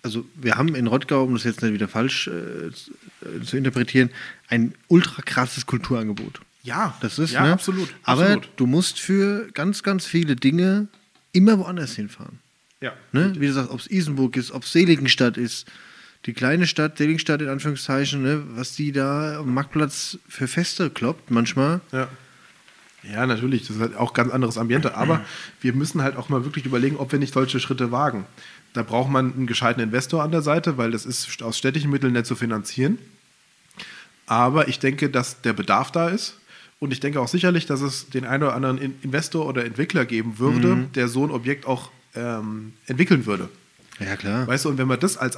Also, wir haben in Rottgau, um das jetzt nicht wieder falsch äh, zu- äh, zu interpretieren, ein ultra krasses Kulturangebot. Ja, Das ist, ja, ne? absolut. Aber absolut. du musst für ganz, ganz viele Dinge immer woanders hinfahren. Ja. Ne? Wie du sagst, ob es Isenburg ist, ob es Seligenstadt ist. Die kleine Stadt, Seligenstadt in Anführungszeichen, ne? was die da am Marktplatz für Feste kloppt manchmal. Ja. Ja, natürlich, das ist halt auch ganz anderes Ambiente, aber wir müssen halt auch mal wirklich überlegen, ob wir nicht solche Schritte wagen. Da braucht man einen gescheiten Investor an der Seite, weil das ist aus städtischen Mitteln nicht zu finanzieren. Aber ich denke, dass der Bedarf da ist. Und ich denke auch sicherlich, dass es den einen oder anderen In- Investor oder Entwickler geben würde, der so ein Objekt auch ähm, entwickeln würde. Ja, klar. Weißt du, und wenn man das als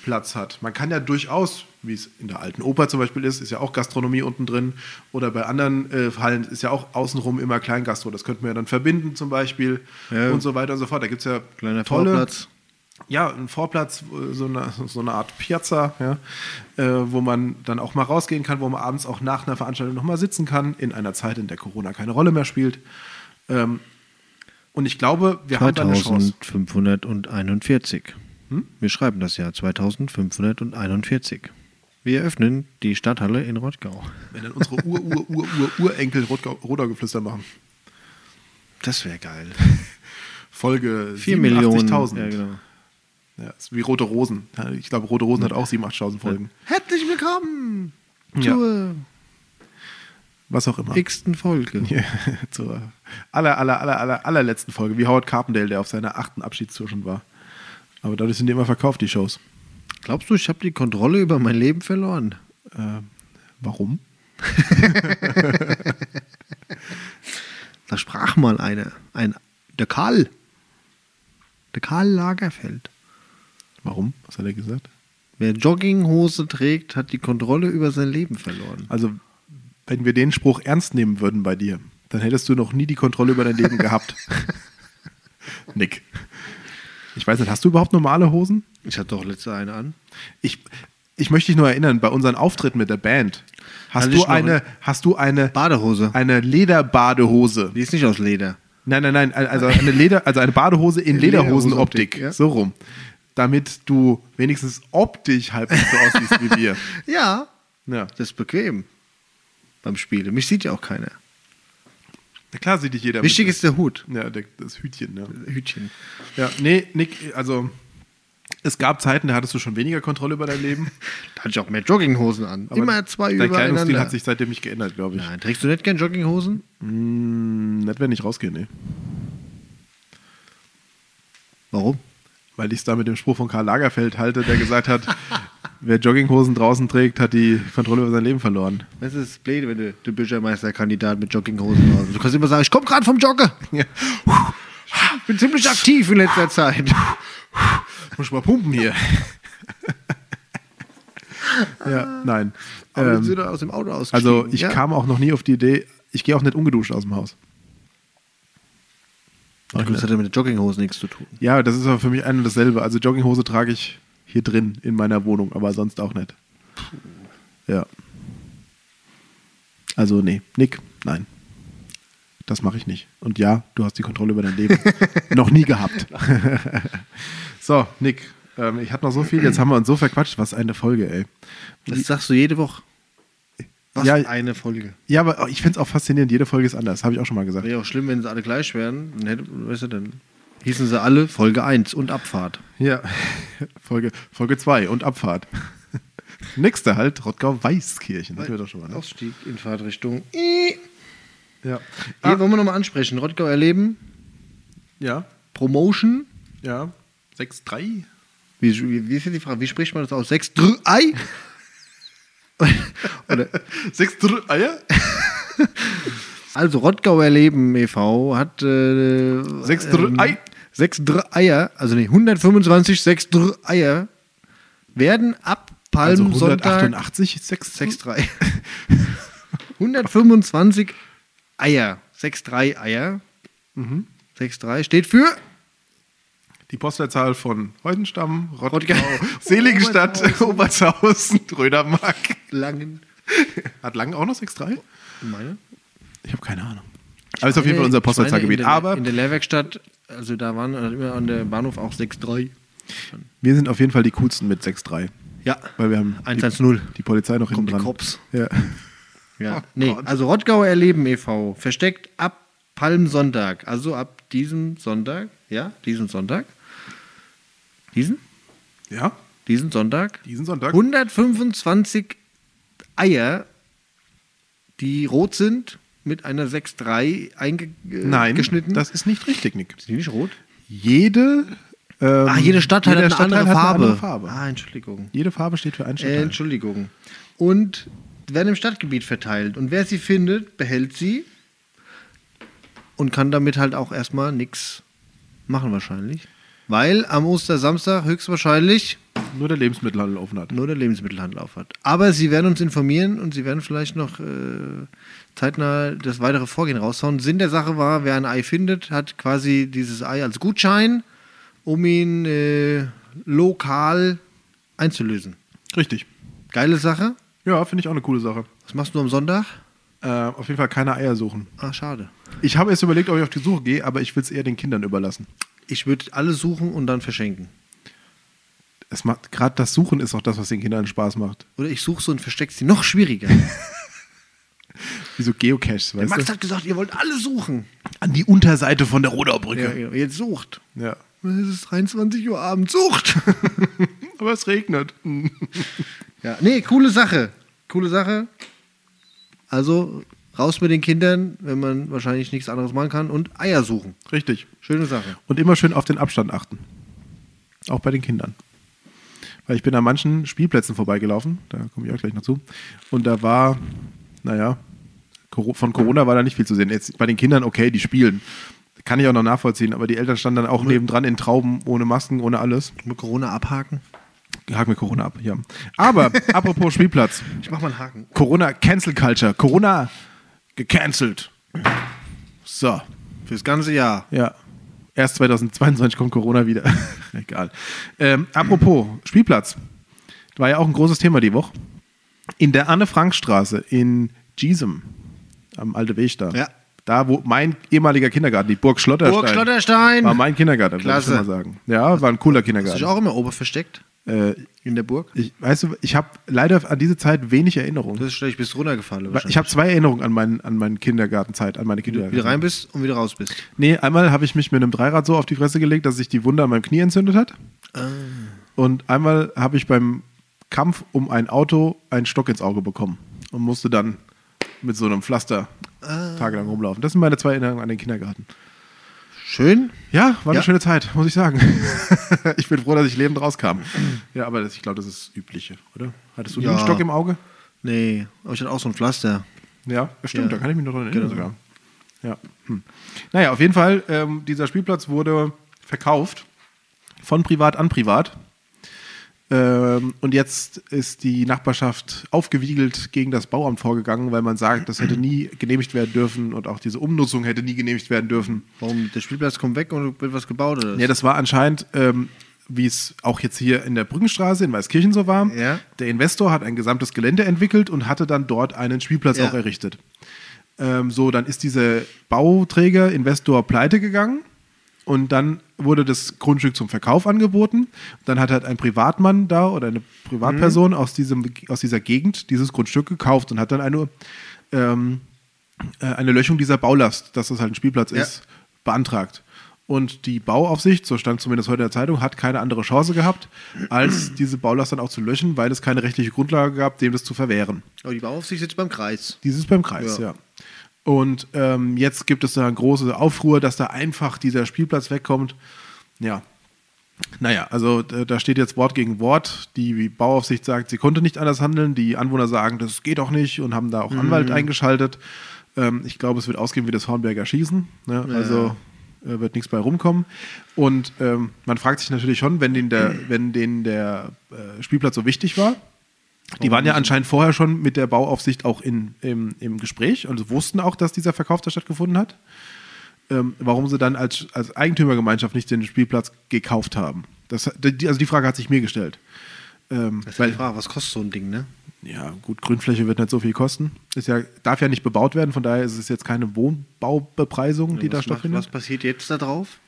Ankerplatz hat, man kann ja durchaus, wie es in der alten Oper zum Beispiel ist, ist ja auch Gastronomie unten drin, oder bei anderen äh, Hallen ist ja auch außenrum immer Kleingastro. Das könnten wir ja dann verbinden zum Beispiel Ja. und so weiter und so fort. Da gibt es ja Kleiner tolle, Vorplatz. ja, ein Vorplatz, äh, so eine, so eine Art Piazza, ja, äh, wo man dann auch mal rausgehen kann, wo man abends auch nach einer Veranstaltung noch mal sitzen kann, in einer Zeit, in der Corona keine Rolle mehr spielt. Ähm, und ich glaube, wir haben da eine Chance. 2541. Hm? Wir schreiben das Jahr 2541. Wir öffnen die Stadthalle in Rottgau. Wenn dann unsere Ur, Ur, Ur, Ur, Urenkel Rodau-Geflüster machen. Das wäre geil. Folge 4 Millionen. 87.000. Ja, genau. Ja, ist wie Rote Rosen. Ja, Ich glaube, Rote Rosen hat auch 87.000 Folgen. Herzlich willkommen Ja. zur Was auch immer. x-ten Folge. Ja, zur aller, aller, aller, aller, allerletzten Folge. Wie Howard Carpendale, der auf seiner achten Abschiedstour schon war. Aber dadurch sind die immer verkauft, die Shows. Glaubst du, ich habe die Kontrolle über mein Leben verloren? Äh, warum? Da sprach mal einer. Ein, der Karl. Der Karl Lagerfeld. Warum? Was hat er gesagt? Wer Jogginghose trägt, hat die Kontrolle über sein Leben verloren. Also, wenn wir den Spruch ernst nehmen würden bei dir, dann hättest du noch nie die Kontrolle über dein Leben gehabt. Nick. Ich weiß nicht, hast du überhaupt normale Hosen? Ich hatte doch letzte eine an. Ich, ich möchte dich nur erinnern, bei unseren Auftritten mit der Band hast Hatte du eine, hast du eine, Badehose. eine Lederbadehose. Die ist nicht aus Leder. Nein, nein, nein, also eine Leder, also eine Badehose in In Lederhosenoptik, Lederhosenoptik, ja. so rum. Damit du wenigstens optisch halbwegs so aussiehst wie wir. Ja, Ja. das ist bequem beim Spielen. Mich sieht ja auch keiner. Na klar sieht dich jeder. Wichtig mit- ist der Hut. Ja, der, das Hütchen, ja. Hütchen. Ja, nee, Nick, also es gab Zeiten, da hattest du schon weniger Kontrolle über dein Leben. Da hatte ich auch mehr Jogginghosen an. Aber Immer zwei Dein Kleidungsstil übereinander. hat sich seitdem nicht geändert, glaube ich. Nein, trägst du nicht gern Jogginghosen? Hm, nicht, wenn ich rausgehe, nee. Warum? Weil ich es da mit dem Spruch von Karl Lagerfeld halte, der gesagt hat, wer Jogginghosen draußen trägt, hat die Kontrolle über sein Leben verloren. Das ist blöd, wenn du der Bürgermeisterkandidat mit Jogginghosen raus. Du kannst immer sagen, ich komme gerade vom Joggen. Ja. Ich bin ziemlich aktiv in letzter Zeit. Muss ich mal pumpen hier. ja, nein. Aber Ähm, aus dem Auto also ich kam auch noch nie auf die Idee, ich gehe auch nicht ungeduscht aus dem Haus. Das hat ja mit den Jogginghosen nichts zu tun. Ja, das ist aber für mich ein und dasselbe. Also Jogginghose trage ich hier drin in meiner Wohnung, aber sonst auch nicht. Ja. Also nee, Nick, nein. Das mache ich nicht. Und ja, du hast die Kontrolle über dein Leben noch nie gehabt. so, Nick, ähm, ich hatte noch so viel, jetzt haben wir uns so verquatscht. Was eine Folge, ey. Das sagst du jede Woche. Was Ja, eine Folge. Ja, aber ich finde es auch faszinierend, jede Folge ist anders, habe ich auch schon mal gesagt. Wäre auch schlimm, wenn sie alle gleich wären. Dann hätte, weißt du, dann hießen sie alle Folge 1 und Abfahrt. Ja, Folge 2 Folge zwei und Abfahrt. Nächste halt, Rottgau-Weißkirchen. Das wird doch schon mal, ne? Ausstieg in Fahrtrichtung. Hier Ja. wollen wir nochmal ansprechen. Rottgau erleben. Ja, Promotion. ja. 6-3. Wie, wie, wie ist die Frage? Wie spricht man das aus? 6 3? Oder, 6 Eier? also Rottgau erleben e.V. hat äh, Sechs Dr- Ei. 6 3 Eier, also nee, 125 6 3 Eier werden ab Also Palmsonntag 188, 6 6 3 125 Eier. 6-3 Eier. Mhm. 6-3 steht für Die Postleitzahl von Heusenstamm, Rottgau, Rottgau. Seligenstadt, Obershausen, Rödermark. Langen. Hat Lang auch noch 6,3? Meine? Ich habe keine Ahnung. Aber ist auf jeden Fall unser Ich Postleitzahlgebiet. in der- Aber In der Lehrwerkstatt, also da waren immer an der Bahnhof auch 6-3. wir sind auf jeden Fall die coolsten mit 6,3. Ja. Weil wir haben 110. die, die Polizei noch hinten Kommt die dran. Kops. Ja. Ja. Oh nee, also Rottgauer Erleben e.V. versteckt ab Palmsonntag, also ab diesem Sonntag, ja, diesen Sonntag. Diesen? ja, Diesen Sonntag. diesen Sonntag. 125 Eier, die rot sind, mit einer 6-3 Nein, eingeschnitten. das ist nicht richtig, Nick. Sind die nicht rot? Jede, ähm, Ah, jede Stadtteil hat eine andere Stadtteil hat Farbe. Eine andere Farbe. Ah, Entschuldigung. Jede Farbe steht für einen Äh, Stadtteil. Entschuldigung. Und werden im Stadtgebiet verteilt. Und wer sie findet, behält sie und kann damit halt auch erstmal nichts machen wahrscheinlich. Weil am Ostersamstag höchstwahrscheinlich Nur der Lebensmittelhandel offen hat. nur der Lebensmittelhandel auf hat. Aber sie werden uns informieren und sie werden vielleicht noch äh, zeitnah das weitere Vorgehen raushauen. Sinn der Sache war, wer ein Ei findet, hat quasi dieses Ei als Gutschein, um ihn äh, lokal einzulösen. Richtig. Geile Sache. Ja, finde ich auch eine coole Sache. Was machst du am Sonntag? Äh, auf jeden Fall keine Eier suchen. Ah, schade. Ich habe erst überlegt, ob ich auf die Suche gehe, aber ich will es eher den Kindern überlassen. Ich würde alle suchen und dann verschenken. Es macht gerade das Suchen ist auch das, was den Kindern Spaß macht. Oder ich suche so und verstecke sie noch schwieriger. Wie so Geocaches, Der weißt Max du? hat gesagt, ihr wollt alle suchen. An die Unterseite von der Ja, Rodaubrücke. genau. Jetzt sucht. Ja. Es ist 23 Uhr Abend. Sucht! Aber es regnet. ja, nee, coole Sache. Coole Sache. Also raus mit den Kindern, wenn man wahrscheinlich nichts anderes machen kann und Eier suchen. Richtig. Schöne Sache. Und immer schön auf den Abstand achten. Auch bei den Kindern. Weil ich bin an manchen Spielplätzen vorbeigelaufen, da komme ich auch gleich noch zu. Und da war, naja, von Corona war da nicht viel zu sehen. Jetzt bei den Kindern, okay, die spielen. Kann ich auch noch nachvollziehen, aber die Eltern standen dann auch nebendran in Trauben, ohne Masken, ohne alles. Mit Corona abhaken. Haken wir Corona ab, ja. Aber, apropos Spielplatz. Ich mach mal einen Haken. Corona Cancel Culture. Corona gecancelt. So, Fürs ganze Jahr. ja. Erst 2022 kommt Corona wieder. Egal. Ähm, apropos Spielplatz. War ja auch ein großes Thema die Woche. In der Anne-Frank-Straße in Giesem, am Alte Weg da. Ja. Da, wo mein ehemaliger Kindergarten, die Burg Schlotterstein, Burg Schlotterstein. war mein Kindergarten, würde ich mal sagen. Ja, war ein cooler Hast du dich Kindergarten. auch immer ober versteckt? Äh, In der Burg? ich, weißt du, ich habe leider an diese Zeit wenig Erinnerungen. Das ist schlecht, bist runtergefallen. Ich habe zwei Erinnerungen an, mein, an meine Kindergartenzeit, an meine Wie du Kindergarten. wieder rein bist und wieder raus bist. Nee, einmal habe ich mich mit einem Dreirad so auf die Fresse gelegt, dass sich die Wunde an meinem Knie entzündet hat. Ah. Und einmal habe ich beim Kampf um ein Auto einen Stock ins Auge bekommen und musste dann mit so einem Pflaster Ah. tagelang rumlaufen. Das sind meine zwei Erinnerungen an den Kindergarten. Schön. Ja, war eine Ja. schöne Zeit, muss ich sagen. ich bin froh, dass ich lebend rauskam. Ja, aber das, ich glaube, das ist übliche, oder? Hattest du Ja. einen Stock im Auge? Nee, aber ich hatte auch so ein Pflaster. Ja, stimmt, Ja. da kann ich mich noch dran erinnern Genau. sogar. Ja. Hm. Naja, auf jeden Fall, ähm, dieser Spielplatz wurde verkauft von privat an privat. Ähm, und jetzt ist die Nachbarschaft aufgewiegelt gegen das Bauamt vorgegangen, weil man sagt, das hätte nie genehmigt werden dürfen und auch diese Umnutzung hätte nie genehmigt werden dürfen. Warum? Der Spielplatz kommt weg und wird was gebaut oder? Ja, das war anscheinend, ähm, wie es auch jetzt hier in der Brückenstraße in Weißkirchen so war. Ja. Der Investor hat ein gesamtes Gelände entwickelt und hatte dann dort einen Spielplatz Ja. auch errichtet. Ähm, so, dann ist dieser Bauträger, Investor pleite gegangen und dann wurde das Grundstück zum Verkauf angeboten. Dann hat halt ein Privatmann da oder eine Privatperson aus, diesem, aus dieser Gegend dieses Grundstück gekauft und hat dann eine, ähm, äh, eine Löschung dieser Baulast, dass das halt ein Spielplatz Ja. ist, beantragt. Und die Bauaufsicht, so stand zumindest heute in der Zeitung, hat keine andere Chance gehabt, als diese Baulast dann auch zu löschen, weil es keine rechtliche Grundlage gab, dem das zu verwehren. Aber die Bauaufsicht sitzt beim Kreis. Dieses beim Kreis, ja. Ja. Und ähm, jetzt gibt es da eine große Aufruhr, dass da einfach dieser Spielplatz wegkommt. Ja. Naja, also da steht jetzt Wort gegen Wort. Die Bauaufsicht sagt, sie konnte nicht anders handeln. Die Anwohner sagen, das geht doch nicht und haben da auch Anwalt eingeschaltet. Ähm, ich glaube, es wird ausgehen wie das Hornberger Schießen. Ne? Also äh, wird nichts bei rumkommen. Und ähm, man fragt sich natürlich schon, wenn den der, wenn denen der äh, Spielplatz so wichtig war, Die waren ja anscheinend vorher schon mit der Bauaufsicht auch in, im, im Gespräch, also wussten auch, dass dieser Verkauf da stattgefunden hat. Ähm, warum sie dann als, als Eigentümergemeinschaft nicht den Spielplatz gekauft haben. Das, die, also die Frage hat sich mir gestellt. Ähm, Das ist ja die Frage, was kostet so ein Ding, ne? ja, gut, Grünfläche wird nicht so viel kosten. Ist ja, darf ja nicht bebaut werden, von daher ist es jetzt keine Wohnbaubepreisung, die da was, macht, stattfindet. was passiert jetzt da drauf?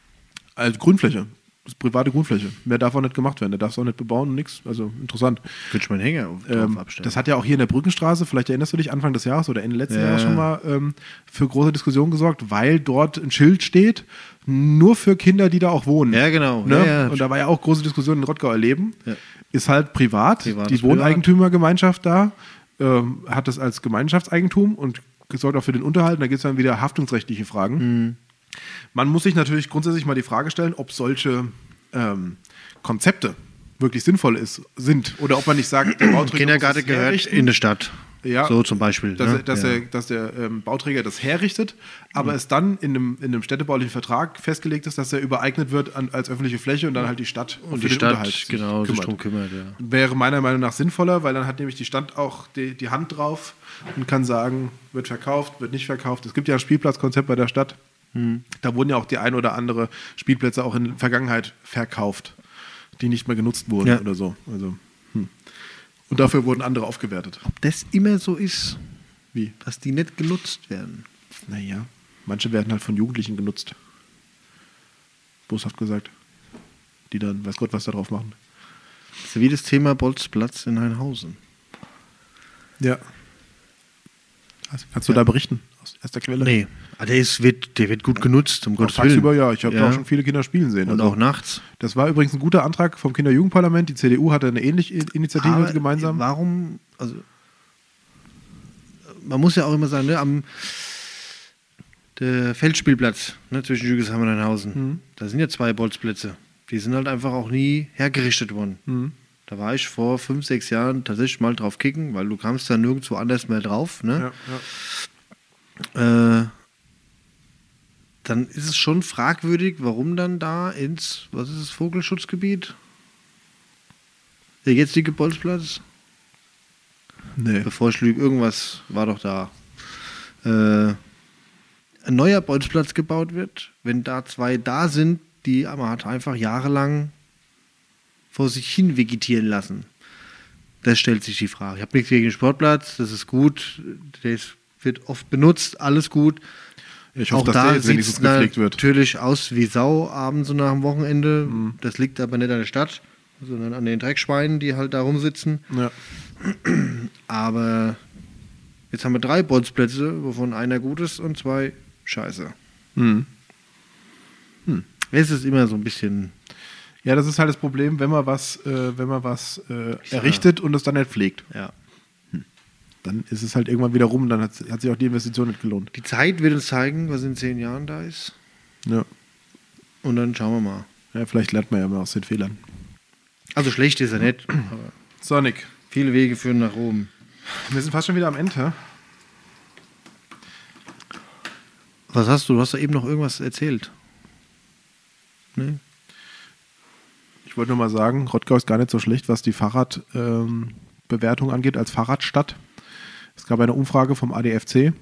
Also Grünfläche. Das ist private Grünfläche. Mehr darf auch nicht gemacht werden. Der darf es auch nicht bebauen und nichts. Also interessant. Würde ich meinen Hänger drauf Ähm, abstellen. das hat ja auch hier in der Brückenstraße, vielleicht erinnerst du dich, Anfang des Jahres oder Ende letzten Ja. Jahres schon mal ähm, für große Diskussionen gesorgt, weil dort ein Schild steht, nur für Kinder, die da auch wohnen. Ja, genau. Ne? Ja, ja. Und da war ja auch große Diskussionen in Rottgau erleben. Ist halt privat, Privat die. Wohneigentümergemeinschaft da ähm, hat das als Gemeinschaftseigentum und sorgt auch für den Unterhalt. Und da gibt es dann wieder haftungsrechtliche Fragen. Mhm. Man muss sich natürlich grundsätzlich mal die Frage stellen, ob solche ähm, Konzepte wirklich sinnvoll ist, sind. Oder ob man nicht sagt, der Bauträger Kindergarten gehört herrichten. in der Stadt. Ja, so zum Beispiel. Dass, ne? dass, ja. er, dass der ähm, Bauträger das herrichtet, aber es dann in einem, in einem städtebaulichen Vertrag festgelegt ist, dass er übereignet wird an, als öffentliche Fläche und dann halt die Stadt und die Stadt Unterhalt sich genau sich kümmert. drum kümmert. Ja. Wäre meiner Meinung nach sinnvoller, weil dann hat nämlich die Stadt auch die, die Hand drauf und kann sagen, wird verkauft, wird nicht verkauft. Es gibt ja ein Spielplatzkonzept bei der Stadt. Hm. Da wurden ja auch die ein oder andere Spielplätze auch in der Vergangenheit verkauft, die nicht mehr genutzt wurden Ja. oder so. Also, hm. Und dafür wurden andere aufgewertet. Ob das immer so ist, Wie? dass die nicht genutzt werden. Naja, manche werden halt von Jugendlichen genutzt. Boshaft gesagt. Die dann, weiß Gott, was da drauf machen. Das ist wie das Thema Bolzplatz in Heinhausen. Ja. Also, kannst du da berichten? Aus erster Quelle? Nee, aber der, ist, wird, der wird gut genutzt, um Auch Gottes tagsüber, Willen. ja. Ich habe da auch schon viele Kinder spielen sehen. Und Also, auch nachts. Das war übrigens ein guter Antrag vom Kinderjugendparlament. Die CDU hatte eine ähnliche Initiative Aber gemeinsam. Warum, also man muss ja auch immer sagen, ne, am der Feldspielplatz ne, zwischen Jügesheim und Heinhausen, Mhm. da sind ja zwei Bolzplätze. Die sind halt einfach auch nie hergerichtet worden. Mhm. Da war ich vor fünf, sechs Jahren tatsächlich mal drauf kicken, weil du kamst da nirgendwo anders mehr drauf. Ne? Ja, ja. äh, dann ist es schon fragwürdig, warum dann da ins, was ist das, Vogelschutzgebiet? Der jetzige Bolzplatz? Nee. Bevor ich lüge, irgendwas war doch da. Äh, ein neuer Bolzplatz gebaut wird, wenn da zwei da sind, die man hat einfach jahrelang vor sich hin vegetieren lassen. Das stellt sich die Frage. Ich habe nichts gegen den Sportplatz, das ist gut, der ist, wird oft benutzt, alles gut. Ich hoffe, Auch dass da der jetzt wenigstens es gepflegt wird. natürlich aus wie Sau abends und nach dem Wochenende. Mhm. Das liegt aber nicht an der Stadt, sondern an den Dreckschweinen, die halt da rumsitzen. Ja. Aber jetzt haben wir drei Bolzplätze, wovon einer gut ist und zwei scheiße. Mhm. Es ist immer so ein bisschen. ja, das ist halt das Problem, wenn man was, äh, wenn man was äh, errichtet und es dann nicht pflegt. Ja. Dann ist es halt irgendwann wieder rum, dann hat, hat sich auch die Investition nicht gelohnt. Die Zeit wird uns zeigen, was in zehn Jahren da ist. Ja. Und dann schauen wir mal. ja, vielleicht lernt man ja mal aus den Fehlern. Also schlecht ist er nicht, aber Sonic, viele Wege führen nach oben. wir sind fast schon wieder am Ende. Was hast du? Du hast da eben noch irgendwas erzählt. Nee? Ich wollte nur mal sagen, Rottgau ist gar nicht so schlecht, was die Fahrradbewertung ähm, angeht als Fahrradstadt. Es gab eine Umfrage vom ADFC.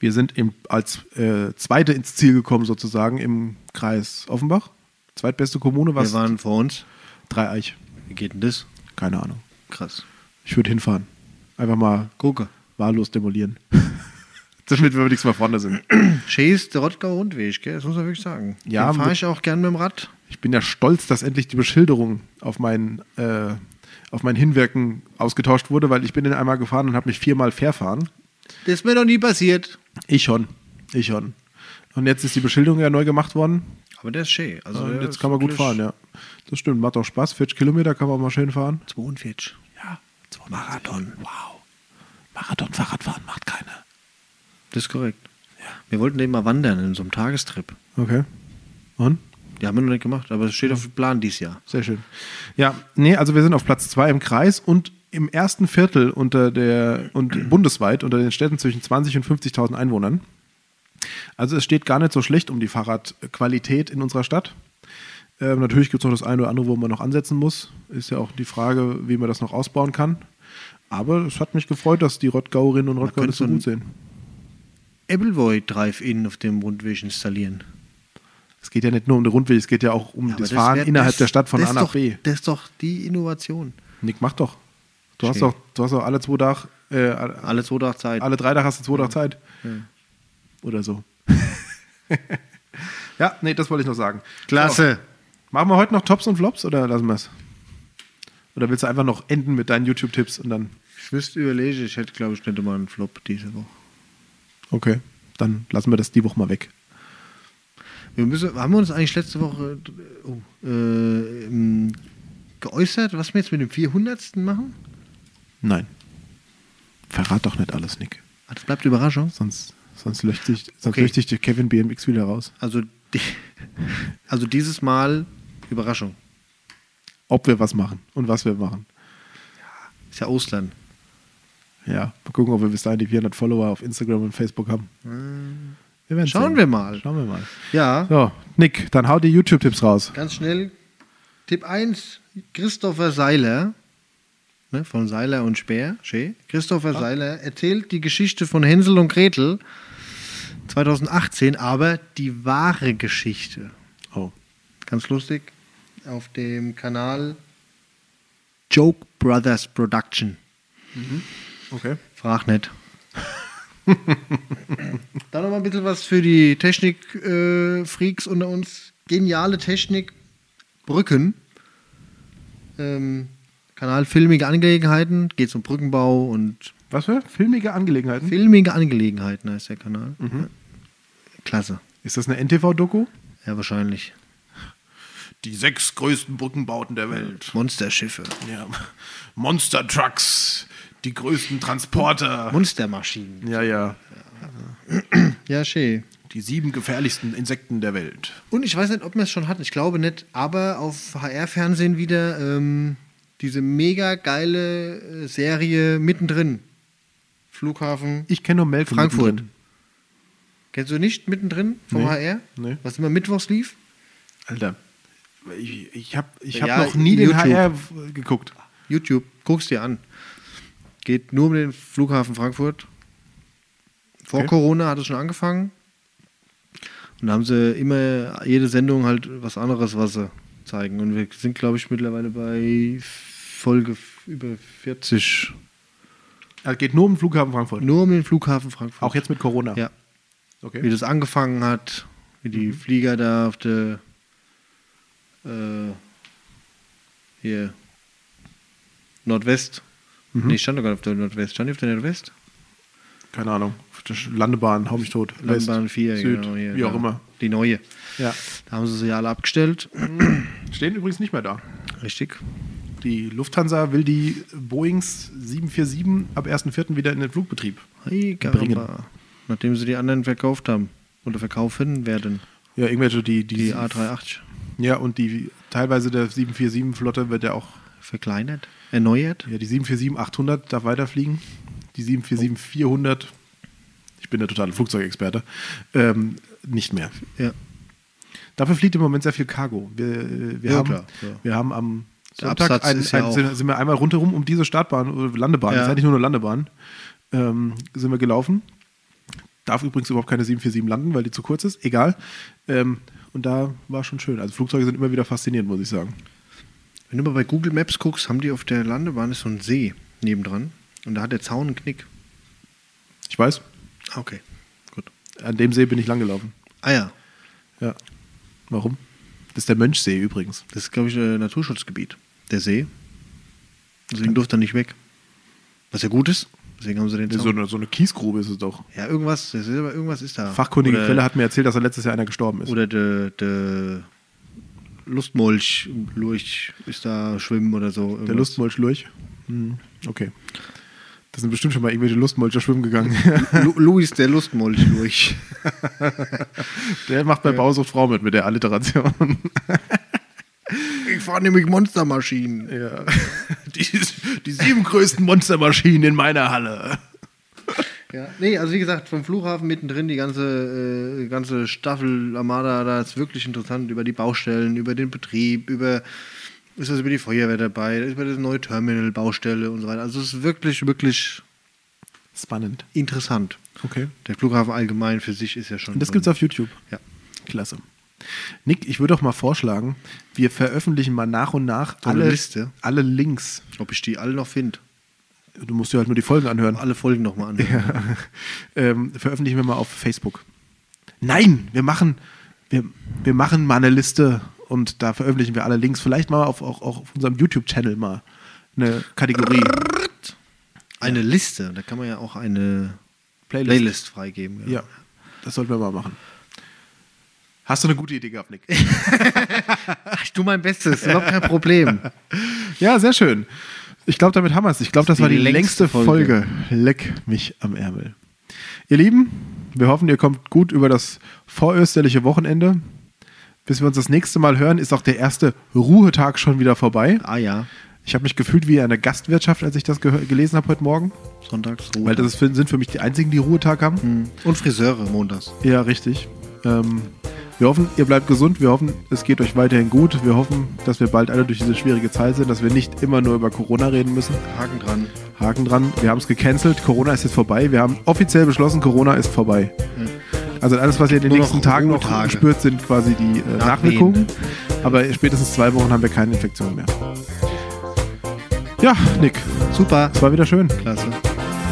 Wir sind im, als äh, Zweite ins Ziel gekommen, sozusagen, im Kreis Offenbach. Zweitbeste Kommune, was? Wir waren vor uns. Dreieich. Wie geht denn das? Keine Ahnung. Krass. Ich würde hinfahren. Einfach mal Gucke. wahllos demolieren. Damit wir wenigstens mal vorne sind. Chase, der Rottgau Rundweg, gell? Das muss man wirklich sagen. Ja, fahre ich auch gern mit dem Rad. Ich bin ja stolz, dass endlich die Beschilderung auf mein, äh, auf mein Hinwirken ausgetauscht wurde, weil ich bin den einmal gefahren und habe mich viermal verfahren. Das ist mir noch nie passiert. Ich schon. Ich schon. Und jetzt ist die Beschilderung ja neu gemacht worden. Aber der ist schön. Also und jetzt kann man gut fahren, ja. Das stimmt, macht auch Spaß. 40 Kilometer kann man mal schön fahren. 42. Ja, Marathon. Wow. Marathon-Fahrradfahren macht keiner. Das ist korrekt. Wir wollten den mal wandern in so einem Tagestrip. Okay. Und? Die haben wir noch nicht gemacht, aber es steht auf dem Plan dieses Jahr. Sehr schön. Ja, nee, also wir sind auf Platz zwei im Kreis und im ersten Viertel unter der und bundesweit unter den Städten zwischen 20 und 50.000 Einwohnern. Also es steht gar nicht so schlecht um die Fahrradqualität in unserer Stadt. Ähm, natürlich gibt es noch das eine oder andere, wo man noch ansetzen muss. Ist ja auch die Frage, wie man das noch ausbauen kann. Aber es hat mich gefreut, dass die Rottgauerinnen und Rottgauer das so gut sehen. Appleboy Drive-In auf dem Rundweg installieren. Es geht ja nicht nur um den Rundweg, es geht ja auch um Ja, das das Fahren wär- innerhalb das- der Stadt von A nach doch, B. Das ist doch die Innovation. Nick, mach doch. Du hast doch, du hast doch alle zwei Tage, äh, alle, zwei Tage Zeit. alle drei Tage hast du zwei Tage Zeit. Oder so. ja, nee, das wollte ich noch sagen. Klasse. So, machen wir heute noch Tops und Flops oder lassen wir es? Oder willst du einfach noch enden mit deinen YouTube-Tipps und dann. Ich müsste überlegen, ich hätte, glaube ich, nicht mal einen Flop diese Woche. Okay, dann lassen wir das die Woche mal weg. Wir müssen, haben wir uns eigentlich letzte Woche oh, äh, geäußert, was wir jetzt mit dem 400. machen? Nein. Verrat doch nicht alles, Nick. Ah, das bleibt Überraschung. Sonst, sonst löscht sich, sonst Okay. Kevin BMX wieder raus. Also, die, also dieses Mal Überraschung. Ob wir was machen und was wir machen. Ist ja Ostern. Ja, mal gucken, ob wir bis dahin die 400 Follower auf Instagram und Facebook haben. Wir Schauen sehen. wir mal. Schauen wir mal. Ja, So, Nick, dann hau die YouTube-Tipps raus. ganz schnell. Tipp 1, Christopher Seiler. Ne, von Seiler und Speer. Schee. Christopher Seiler erzählt die Geschichte von Hänsel und Gretel 2018, aber die wahre Geschichte. Oh. Ganz lustig. Auf dem Kanal Joke Brothers Production. Okay. Frag nicht. Dann noch mal ein bisschen was für die Technik-Freaks unter uns. Geniale Technik. Brücken. Ähm, Kanal Filmige Angelegenheiten. Geht um Brückenbau und Was für filmige Angelegenheiten? Filmige Angelegenheiten heißt der Kanal. Ja. Klasse. Ist das eine NTV-Doku? Ja, wahrscheinlich. Die sechs größten Brückenbauten der Welt. Monsterschiffe. Ja. Monster Trucks, die größten Transporter. Monstermaschinen. Ja, ja. Ja, schön. Die sieben gefährlichsten Insekten der Welt. Und ich weiß nicht, ob wir es schon hatten. Ich glaube nicht. Aber auf HR-Fernsehen wieder ähm, diese mega geile äh, Serie mittendrin. Flughafen Ich kenne nur Melk Frankfurt. Kennst du nicht mittendrin vom Nee. HR? Nee. Was immer mittwochs lief? Alter, ich, ich habe ich Ja, hab noch nie den YouTube. HR geguckt. YouTube. Guck's dir an. Geht nur um den Flughafen Frankfurt. Vor Okay. Corona hat es schon angefangen. Und da haben sie immer jede Sendung halt was anderes, was sie zeigen. Und wir sind, glaube ich, mittlerweile bei Folge über 40. Es geht nur um den Flughafen Frankfurt. Nur um den Flughafen Frankfurt. Auch jetzt mit Corona. Ja. Wie Okay. das angefangen hat, wie die Mhm. Flieger da auf der äh, hier Nordwest. Mhm. Nee, ich stand doch gar nicht auf der Nordwest. Stand ich auf der Nordwest? Keine Ahnung. Landebahn, hau mich tot. West, Landbahn 4, Süd, genau. Hier, wie auch da. immer. Die neue. Ja. Da haben sie sie ja alle abgestellt. Stehen übrigens nicht mehr da. Richtig. Die Lufthansa will die Boeings 747 ab 1.4. wieder in den Flugbetrieb. Hey, Bringen. Nachdem sie die anderen verkauft haben. Oder verkaufen werden. Ja, irgendwelche, die, die, Die A380 Ja, und die teilweise der 747-Flotte wird ja auch, verkleinert, erneuert. ja, die 747-800 darf weiterfliegen. Die 747-400, ich bin der totale Flugzeugexperte, ähm, nicht mehr. Ja. Dafür fliegt im Moment sehr viel Cargo. Wir, wir, Ja, haben, klar, ja. wir haben am Sonntag ein, ein, sind, sind wir einmal rundherum um diese Startbahn, äh, Landebahn, Ja. das ist eigentlich nur eine Landebahn, ähm, sind wir gelaufen. Darf übrigens überhaupt keine 747 landen, weil die zu kurz ist. Egal. Ähm, und da war schon schön. Also Flugzeuge sind immer wieder faszinierend, muss ich sagen. Wenn du mal bei Google Maps guckst, haben die auf der Landebahn ist so ein See nebendran. Und da hat der Zaun einen Knick. Ich weiß, Ah, Okay, gut. an dem See bin ich lang gelaufen. Ah ja, Ja. Warum? Das ist der Mönchsee übrigens. das ist, glaube ich, ein Naturschutzgebiet. Der See. Deswegen durfte er nicht weg. Was ja gut ist. Deswegen haben sie den So Zaun. eine, so eine Kiesgrube ist es doch. Ja, irgendwas, ist, irgendwas ist da. Fachkundige oder, Quelle hat mir erzählt, dass da letztes Jahr einer gestorben ist. Oder der de Lustmolch, Lurch ist da schwimmen oder so. der irgendwas. Lustmolch Lurch. Hm, okay. Das sind bestimmt schon mal irgendwelche Lustmolcher schwimmen gegangen. Lu Luis, der Lustmolch Lurch. der macht bei Bausucht Frau mit, mit der Alliteration. ich fahre nämlich Monstermaschinen. ja. Die, die sieben größten Monstermaschinen in meiner Halle. Ja, nee, also wie gesagt, vom Flughafen mittendrin, die ganze, äh, ganze Staffel Armada, da ist wirklich interessant über die Baustellen, über den Betrieb, über ist was über die Feuerwehr dabei, über das neue Terminal, Baustelle und so weiter. Also es ist wirklich, wirklich Spannend. interessant. Okay. Der Flughafen allgemein für sich ist ja schon. Und das so- gibt's auf YouTube. Ja. Klasse. Nick, ich würde doch mal vorschlagen, wir veröffentlichen mal nach und nach So alle, Liste. alle Links. Ob ich die alle noch finde. Du musst dir halt nur die Folgen anhören. Alle Folgen nochmal anhören. ähm, veröffentlichen wir mal auf Facebook. Nein, wir machen, wir, wir machen mal eine Liste und da veröffentlichen wir alle Links. Vielleicht mal auf, auch, auch auf unserem YouTube-Channel mal eine Kategorie. Eine Liste, da kann man ja auch eine Playlist. Playlist freigeben. Ja, das sollten wir mal machen. Hast du eine gute Idee gehabt, Nick? Ich tu mein Bestes, überhaupt kein Problem. Ja, sehr schön. Ich glaube, damit haben wir es. Ich glaube, das, ist war die längste längste Folge. Folge. Leck mich am Ärmel. Ihr Lieben, wir hoffen, ihr kommt gut über das vorösterliche Wochenende. Bis wir uns das nächste Mal hören, ist auch der erste Ruhetag schon wieder vorbei. Ah ja, Ich habe mich gefühlt wie eine Gastwirtschaft, als ich das gelesen habe heute Morgen. sonntags Weil das sind für mich die einzigen, die Ruhetag haben. Hm. Und Friseure montags. Ja, richtig. Ähm, wir hoffen, ihr bleibt gesund. Wir hoffen, es geht euch weiterhin gut. Wir hoffen, dass wir bald alle durch diese schwierige Zeit sind, dass wir nicht immer nur über Corona reden müssen. Haken dran. Haken dran. Wir haben es gecancelt. Corona ist jetzt vorbei. Wir haben offiziell beschlossen, Corona ist vorbei. Also alles, was ihr in den Nur nächsten noch Tagen noch Ruhetage. spürt, sind quasi die äh. Nachwirkungen. Aber spätestens zwei Wochen haben wir keine Infektion mehr. Ja, Nick, Super. es war wieder schön. Klasse.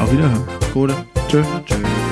Auf Wiederhören. Gute. Tschö. Tschüss.